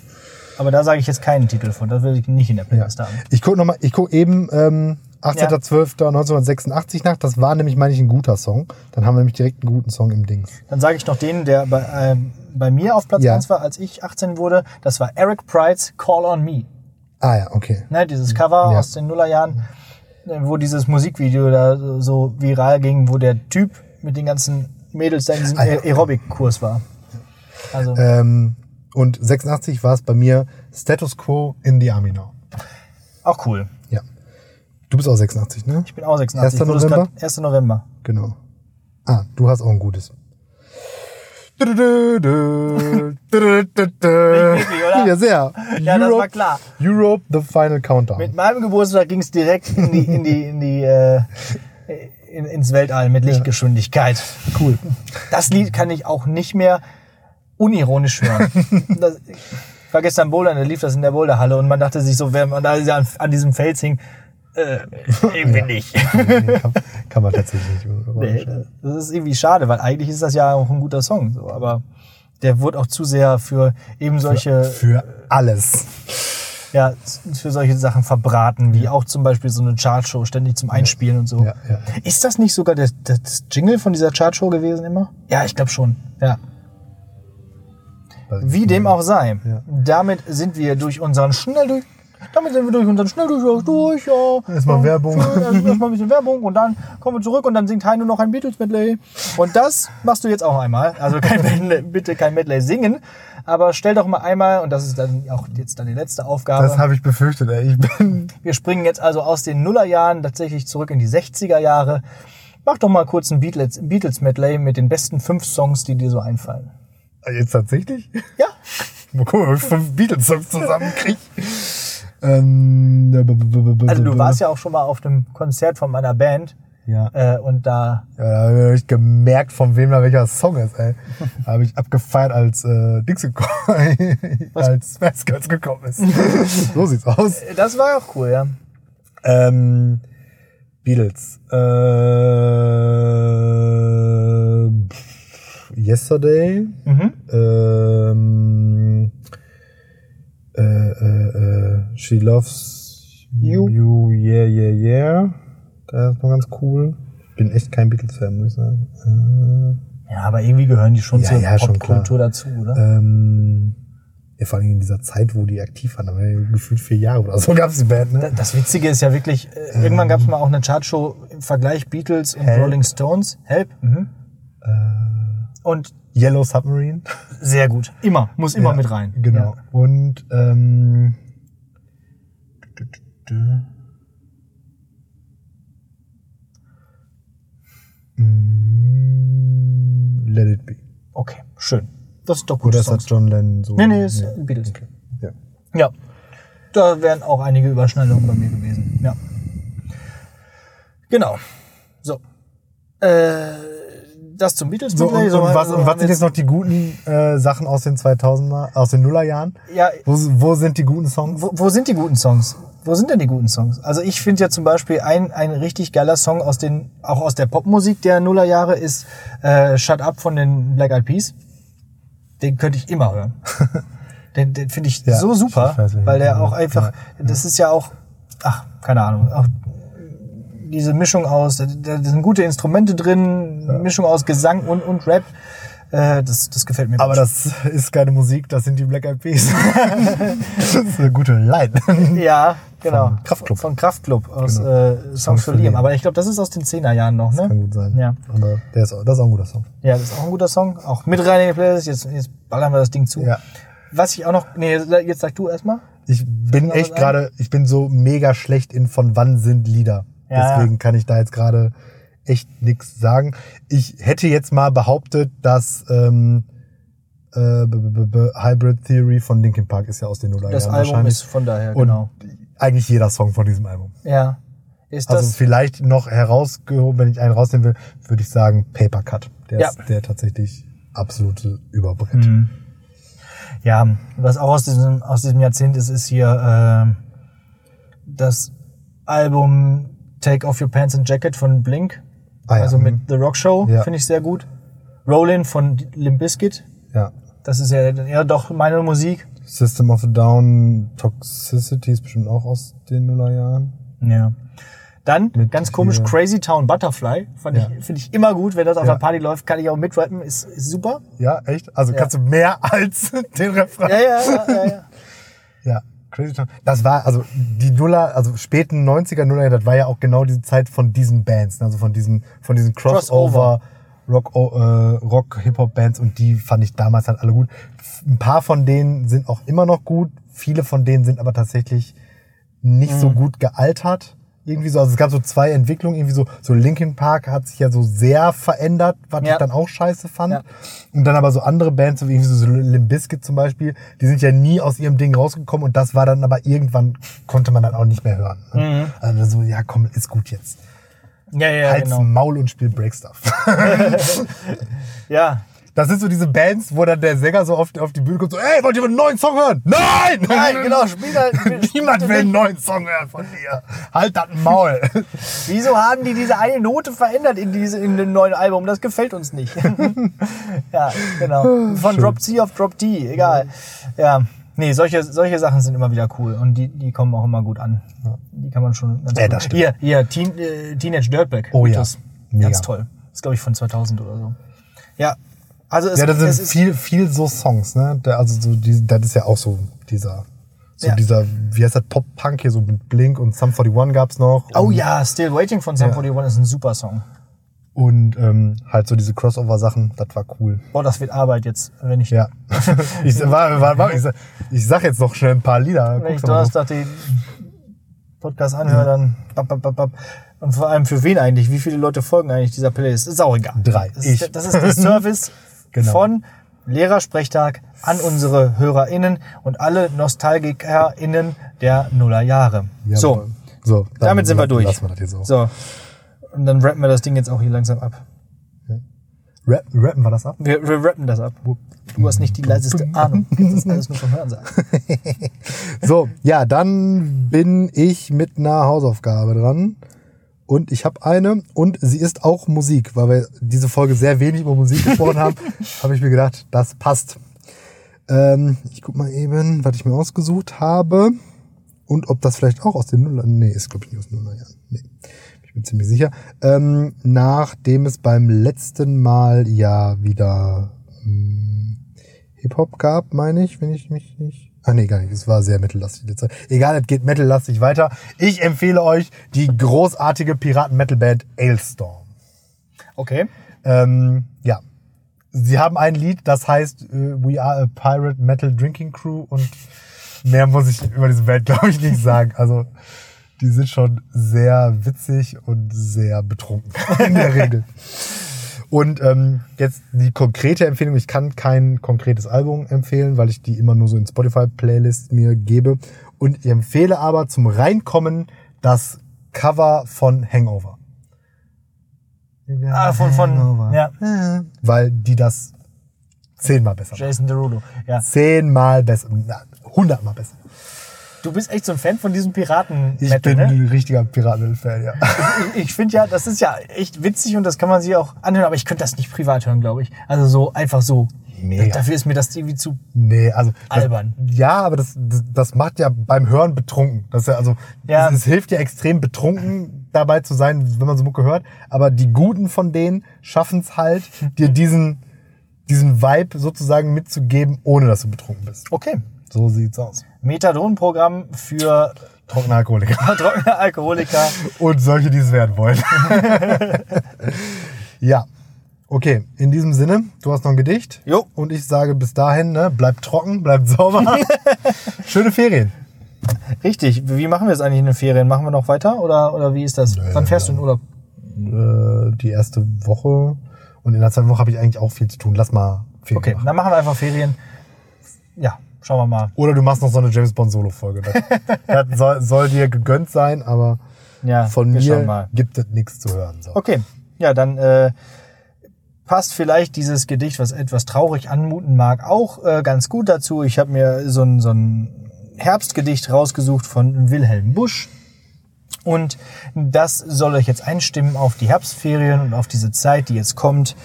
Aber da sage ich jetzt keinen Titel von, das will ich nicht in der Ja. Playlist haben. Ich gucke nochmal, ich gucke eben ähm, 18.12.1986 nach. Das war nämlich, meine ich, ein guter Song. Dann haben wir nämlich direkt einen guten Song im Dings. Dann sage ich noch den, der bei, ähm, bei mir auf Platz Ja. 1 war, als ich 18 wurde. Das war Eric Pride's Call on Me. Ah ja, okay. Ne, dieses Cover Ja. aus den Nullerjahren, äh, wo dieses Musikvideo da so- viral ging, wo der Typ mit den ganzen Mädels da in diesem Ah, ja. Aer- Aerobic-Kurs war. Also, Ähm, und 86 war es bei mir Status Quo in the Army Now. auch cool. Ja. Du bist auch 86, ne? Ich bin auch 86. 1. Ich wurde es November? grad- 1. November. Genau. Ah, du hast auch ein gutes. Ja, sehr. Ja, das war klar. Europe, the final countdown. Mit meinem Geburtstag ging es direkt in die, in die, in die, äh, in, ins Weltall mit Lichtgeschwindigkeit. cool. Das Lied kann ich auch nicht mehr unironisch hören. Das, ich war gestern Bouldern, da lief das in der Boulderhalle und man dachte sich so, wenn man da an, an diesem Fels hing, äh, irgendwie nicht. Nee, kann, kann man tatsächlich nicht. Nee, das ist irgendwie schade, weil eigentlich ist das ja auch ein guter Song, so, aber der wurde auch zu sehr für eben solche, Für alles. ja, für solche Sachen verbraten, wie auch zum Beispiel so eine Chartshow ständig zum Einspielen und so. Ja, ja. Ist das nicht sogar das, das Jingle von dieser Chartshow gewesen immer? Ja, ich glaube schon. Ja. Wie dem auch sei. Ja. Damit sind wir durch unseren schnell durch. Damit sind wir durch unseren Schnelldurchlauf durch. Ja. Erstmal Ja, Werbung. schön, erst- Erstmal ein bisschen Werbung und dann kommen wir zurück und dann singt Heino noch ein Beatles-Medley. Und das machst du jetzt auch einmal. Also kein Medley, bitte kein Medley singen, aber stell doch mal einmal, und das ist dann auch jetzt dann die letzte Aufgabe. Das habe ich befürchtet, ey. Ich bin. Wir springen jetzt also aus den Nullerjahren tatsächlich zurück in die 60er Jahre. Mach doch mal kurz ein Beatles, Beatles Medley mit den besten fünf Songs, die dir so einfallen. Jetzt tatsächlich? Ja. Mal gucken, ob ich fünf Beatles-Songs zusammenkriege. Ähm, Also du warst ja auch schon mal auf dem Konzert von meiner Band Ja. äh, und da Ja, da habe ich gemerkt, von wem da welcher Song ist, ey. Da habe ich abgefeiert, als äh, Dings gekommen, als Spice Girls gekommen ist. so sieht's aus. das war auch cool, ja. Ähm, Beatles. Äh, pff, yesterday. Mhm. Ähm, äh, äh, äh, she loves You. you, yeah, yeah, yeah. Das ist noch ganz cool. Ich bin echt kein Beatles-Fan, muss ich sagen. Äh, Ja, aber irgendwie gehören die schon Ja, zur ja, Popkultur dazu, oder? ähm, ja, vor allem in dieser Zeit, wo die aktiv waren, aber gefühlt vier Jahre oder so gab's die Band, ne? Das Witzige ist ja wirklich, äh, irgendwann gab es mal auch eine Chartshow im Vergleich Beatles und Help. Rolling Stones. Help. Mhm. Und Yellow Submarine. sehr gut. Immer. Muss immer Ja, mit rein. Genau. Und ähm. Mm, Let it be. Okay, schön. Das ist doch gut. Oder ist das John Lennon so? Nee, nee, ist Beatles. Ja. Ja. Da wären auch einige Überschneidungen bei mir gewesen. Ja. Genau. So. Äh, das zum Beatles So, und, Medley. und, was, so und was sind jetzt noch die guten äh, Sachen aus den 2000er, aus den Nullerjahren? Ja, Wo, wo sind die guten Songs? wo, wo sind die guten Songs? Wo sind denn die guten Songs? Also ich finde ja zum Beispiel ein, ein richtig geiler Song aus den, auch aus der Popmusik der Nullerjahre ist äh, Shut Up von den Black Eyed Peas. Den könnte ich immer hören. den den finde ich Ja, so super, ich weiß, weil der auch einfach, das ist ja auch, ach, keine Ahnung, auch diese Mischung aus, da, da sind gute Instrumente drin, Mischung aus Gesang und, und Rap. Äh, das, das gefällt mir Aber gut. das ist keine Musik, das sind die Black Eyed Peas. das ist eine gute Line. Ja, genau. Von Kraftklub. Von Kraftklub aus Genau. äh, Songs für Liam. Aber ich glaube, das ist aus den 10er Jahren noch, ne? Kann gut sein. Ja. Aber der ist, auch- das ist auch ein guter Song. Ja, das ist auch ein guter Song. Auch mit rein in die Playlist. Jetzt, jetzt ballern wir das Ding zu. Ja. Was ich auch noch, nee, jetzt sag du erstmal. Ich bin echt gerade, ich bin so mega schlecht in von wann sind Lieder. Ja. Deswegen kann ich da jetzt gerade echt nichts sagen. Ich hätte jetzt mal behauptet, dass ähm, äh, b- b- b- Hybrid Theory von Linkin Park ist ja aus den Nullerjahren Das Album ist von daher, Und genau. eigentlich jeder Song von diesem Album. Ja. Ist Also das, vielleicht noch herausgehoben, wenn ich einen rausnehmen will, würde ich sagen Paper Cut. Der Ja. ist der tatsächlich absolute Überbrett. Mhm. ja, was auch aus diesem, aus diesem Jahrzehnt ist, ist hier äh, das Album Take Off Your Pants and Jacket von Blink. Ah ja, also mhm. mit The Rock Show, Ja. finde ich sehr gut. Rollin von Limp Bizkit. Ja. Das ist ja eher doch meine Musik. System of a Down, Toxicity ist bestimmt auch aus den Nullerjahren. Ja. Dann, Mit ganz komisch, hier- Crazy Town Butterfly. Fand Ja. ich, finde ich immer gut. Wenn das auf Ja. der Party läuft, kann ich auch mitrappen. Ist, ist super. Ja, echt? Also Ja. kannst du mehr als den Refrain? Ja, ja, ja, ja, ja. Ja, Crazy Town. Das war, also die Nuller, also späten 90er, Nuller, das war ja auch genau diese Zeit von diesen Bands, ne? also von diesen, von diesen Crossover, Rock, äh, Rock, Hip-Hop-Bands und die fand ich damals halt alle gut. Ein paar von denen sind auch immer noch gut, viele von denen sind aber tatsächlich nicht Mhm. so gut gealtert. Irgendwie so, also es gab so zwei Entwicklungen, irgendwie so, so Linkin Park hat sich ja so sehr verändert, was Ja. ich dann auch scheiße fand. Ja. Und dann aber so andere Bands, so wie irgendwie so Limp Bizkit zum Beispiel, die sind ja nie aus ihrem Ding rausgekommen und das war dann aber irgendwann, konnte man dann auch nicht mehr hören. Ne? Also so, ja komm, ist gut jetzt. Ja, ja, Halt's genau. Maul und spiel Breakstuff. Ja. Das sind so diese Bands, wo dann der Sänger so oft auf die Bühne kommt, so, ey, wollt ihr einen neuen Song hören? Nein! Nein, genau, spiel halt. Niemand will einen neuen Song hören von dir. Halt das Maul. Wieso haben die diese eine Note verändert in, diese, in dem neuen Album? Das gefällt uns nicht. ja, genau. Von Drop C auf Drop D, egal. Ja. Nee, solche, solche Sachen sind immer wieder cool und die, die kommen auch immer gut an. Die kann man schon ganz Ja, das stimmt. Hier, hier, Teen, äh, Teenage Dirtbag. Oh ja. Das. Ganz toll. Ist, glaube ich, von 2000 oder so. Ja. Also es, Ja, das sind viel, viel so Songs, ne? Also so, die, das ist ja auch so dieser, so Ja. dieser, wie heißt das, Pop-Punk hier, so mit Blink und Sum 41 gab's noch. Oh ja, Still Waiting von Sum Ja. 41 ist ein super Song. Und ähm, halt so diese Crossover-Sachen, das war cool. Boah, das wird Arbeit jetzt, wenn ich, Ja. ich, war, war, war, ich, sag, ich sag jetzt noch schnell ein paar Lieder. wenn ich. Donnerstag den Podcast anhöre, dann bap, bap, bap, bap. und vor allem für wen eigentlich? Wie viele Leute folgen eigentlich dieser Playlist? Ist auch egal. Drei. Das Ich. ist, das ist der Service Genau. von Lehrersprechtag an unsere HörerInnen und alle NostalgikerInnen der Nullerjahre. Ja, so, so damit sind wir durch. Lassen wir das jetzt auch. so. Und dann rappen wir das Ding jetzt auch hier langsam ab. Rap, rappen wir das ab? Wir, wir rappen das ab. Du hast nicht die leiseste Ahnung. Das ist alles nur vom Hören sagen. So, ja, dann bin ich mit einer Hausaufgabe dran. Und ich habe eine und sie ist auch Musik, weil wir diese Folge sehr wenig über Musik gesprochen haben, habe ich mir gedacht, das passt. Ähm, ich guck mal eben, was ich mir ausgesucht habe und ob das vielleicht auch aus den Nuller... Nee, ist glaube ich nicht aus den Nullerjahren. Nee, ich bin ziemlich sicher. Ähm, nachdem es beim letzten Mal ja wieder hm, Hip-Hop gab, meine ich, wenn ich mich nicht... Ah nee, gar nicht. Es war sehr Zeit. Egal, es geht mittellastig weiter. Ich empfehle euch die großartige Piraten-Metal-Band Ailstorm. Okay. Ähm, ja. Sie haben ein Lied, das heißt äh, We are a Pirate Metal Drinking Crew und mehr muss ich über diese Band, glaube ich, nicht sagen. Also, die sind schon sehr witzig und sehr betrunken in der Regel. Und ähm, jetzt die konkrete Empfehlung, ich kann kein konkretes Album empfehlen, weil ich die immer nur so in Spotify-Playlist mir gebe. Und ich empfehle aber zum Reinkommen das Cover von Hangover. Ah, von- von- Hangover. ja. Weil die das zehnmal besser. Jason Derulo. Ja. Zehnmal besser. Hundertmal besser. Du bist echt so ein Fan von diesem Piraten. Ich bin ne? ein richtiger Piraten-Fan, ja. Ich, ich finde ja, das ist ja echt witzig und das kann man sich auch anhören, aber ich könnte das nicht privat hören, glaube ich. Also so einfach so. Mega. Dafür ist mir das irgendwie zu. Nee, also. Das, Albern. Ja, aber das, das, das macht ja beim Hören betrunken. Das ist ja, also, Ja. Es, es hilft ja extrem betrunken dabei zu sein, wenn man so Mucke hört. Aber die Guten von denen schaffen es halt, dir diesen, diesen Vibe sozusagen mitzugeben, ohne dass du betrunken bist. Okay. So sieht's aus. Methadon-Programm für Trockene Alkoholiker. trockene Alkoholiker. Und solche, die es werden wollen. ja. Okay, in diesem Sinne, du hast noch ein Gedicht. Jo. Und ich sage bis dahin, ne, bleibt trocken, bleibt sauber. Schöne Ferien. Richtig. Wie machen wir es eigentlich in den Ferien? Machen wir noch weiter oder, oder wie ist das? Wann fährst du in Urlaub? Äh, die erste Woche. Und in der zweiten Woche habe ich eigentlich auch viel zu tun. Lass mal Ferien Okay, machen. dann machen wir einfach Ferien. Ja, schauen wir mal. Oder du machst noch so eine James Bond Solo-Folge. Das, das soll, soll dir gegönnt sein, aber Ja, von mir mal. gibt es nichts zu hören. So. Okay, ja, dann äh, passt vielleicht dieses Gedicht, was etwas traurig anmuten mag, auch äh, ganz gut dazu. Ich habe mir so ein, so ein Herbstgedicht rausgesucht von Wilhelm Busch. Und das soll euch jetzt einstimmen auf die Herbstferien und auf diese Zeit, die jetzt kommt.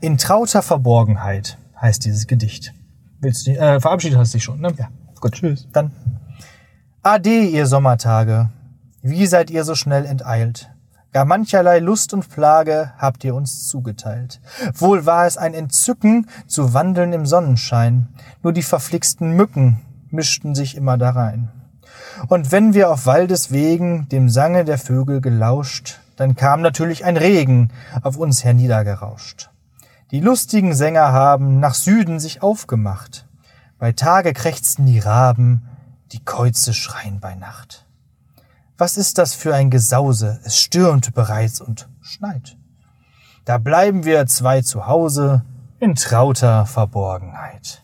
In trauter Verborgenheit heißt dieses Gedicht. Willst du, äh, verabschiedet hast dich schon, ne? Ja. Gut. Tschüss. Dann. Ade, ihr Sommertage. Wie seid ihr so schnell enteilt? Gar mancherlei Lust und Plage habt ihr uns zugeteilt. Wohl war es ein Entzücken zu wandeln im Sonnenschein. Nur die verflixten Mücken mischten sich immer darein. Und wenn wir auf Waldeswegen dem Sange der Vögel gelauscht, dann kam natürlich ein Regen auf uns herniedergerauscht. Die lustigen Sänger haben nach Süden sich aufgemacht. Bei Tage krächzten die Raben, die Käuze schreien bei Nacht. Was ist das für ein Gesause? Es stürmt bereits und schneit. Da bleiben wir zwei zu Hause in trauter Verborgenheit.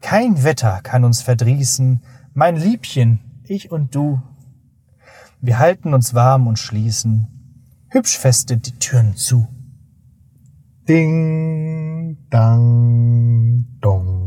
Kein Wetter kann uns verdrießen, mein Liebchen, ich und du. Wir halten uns warm und schließen hübsch feste die Türen zu. 叮当咚。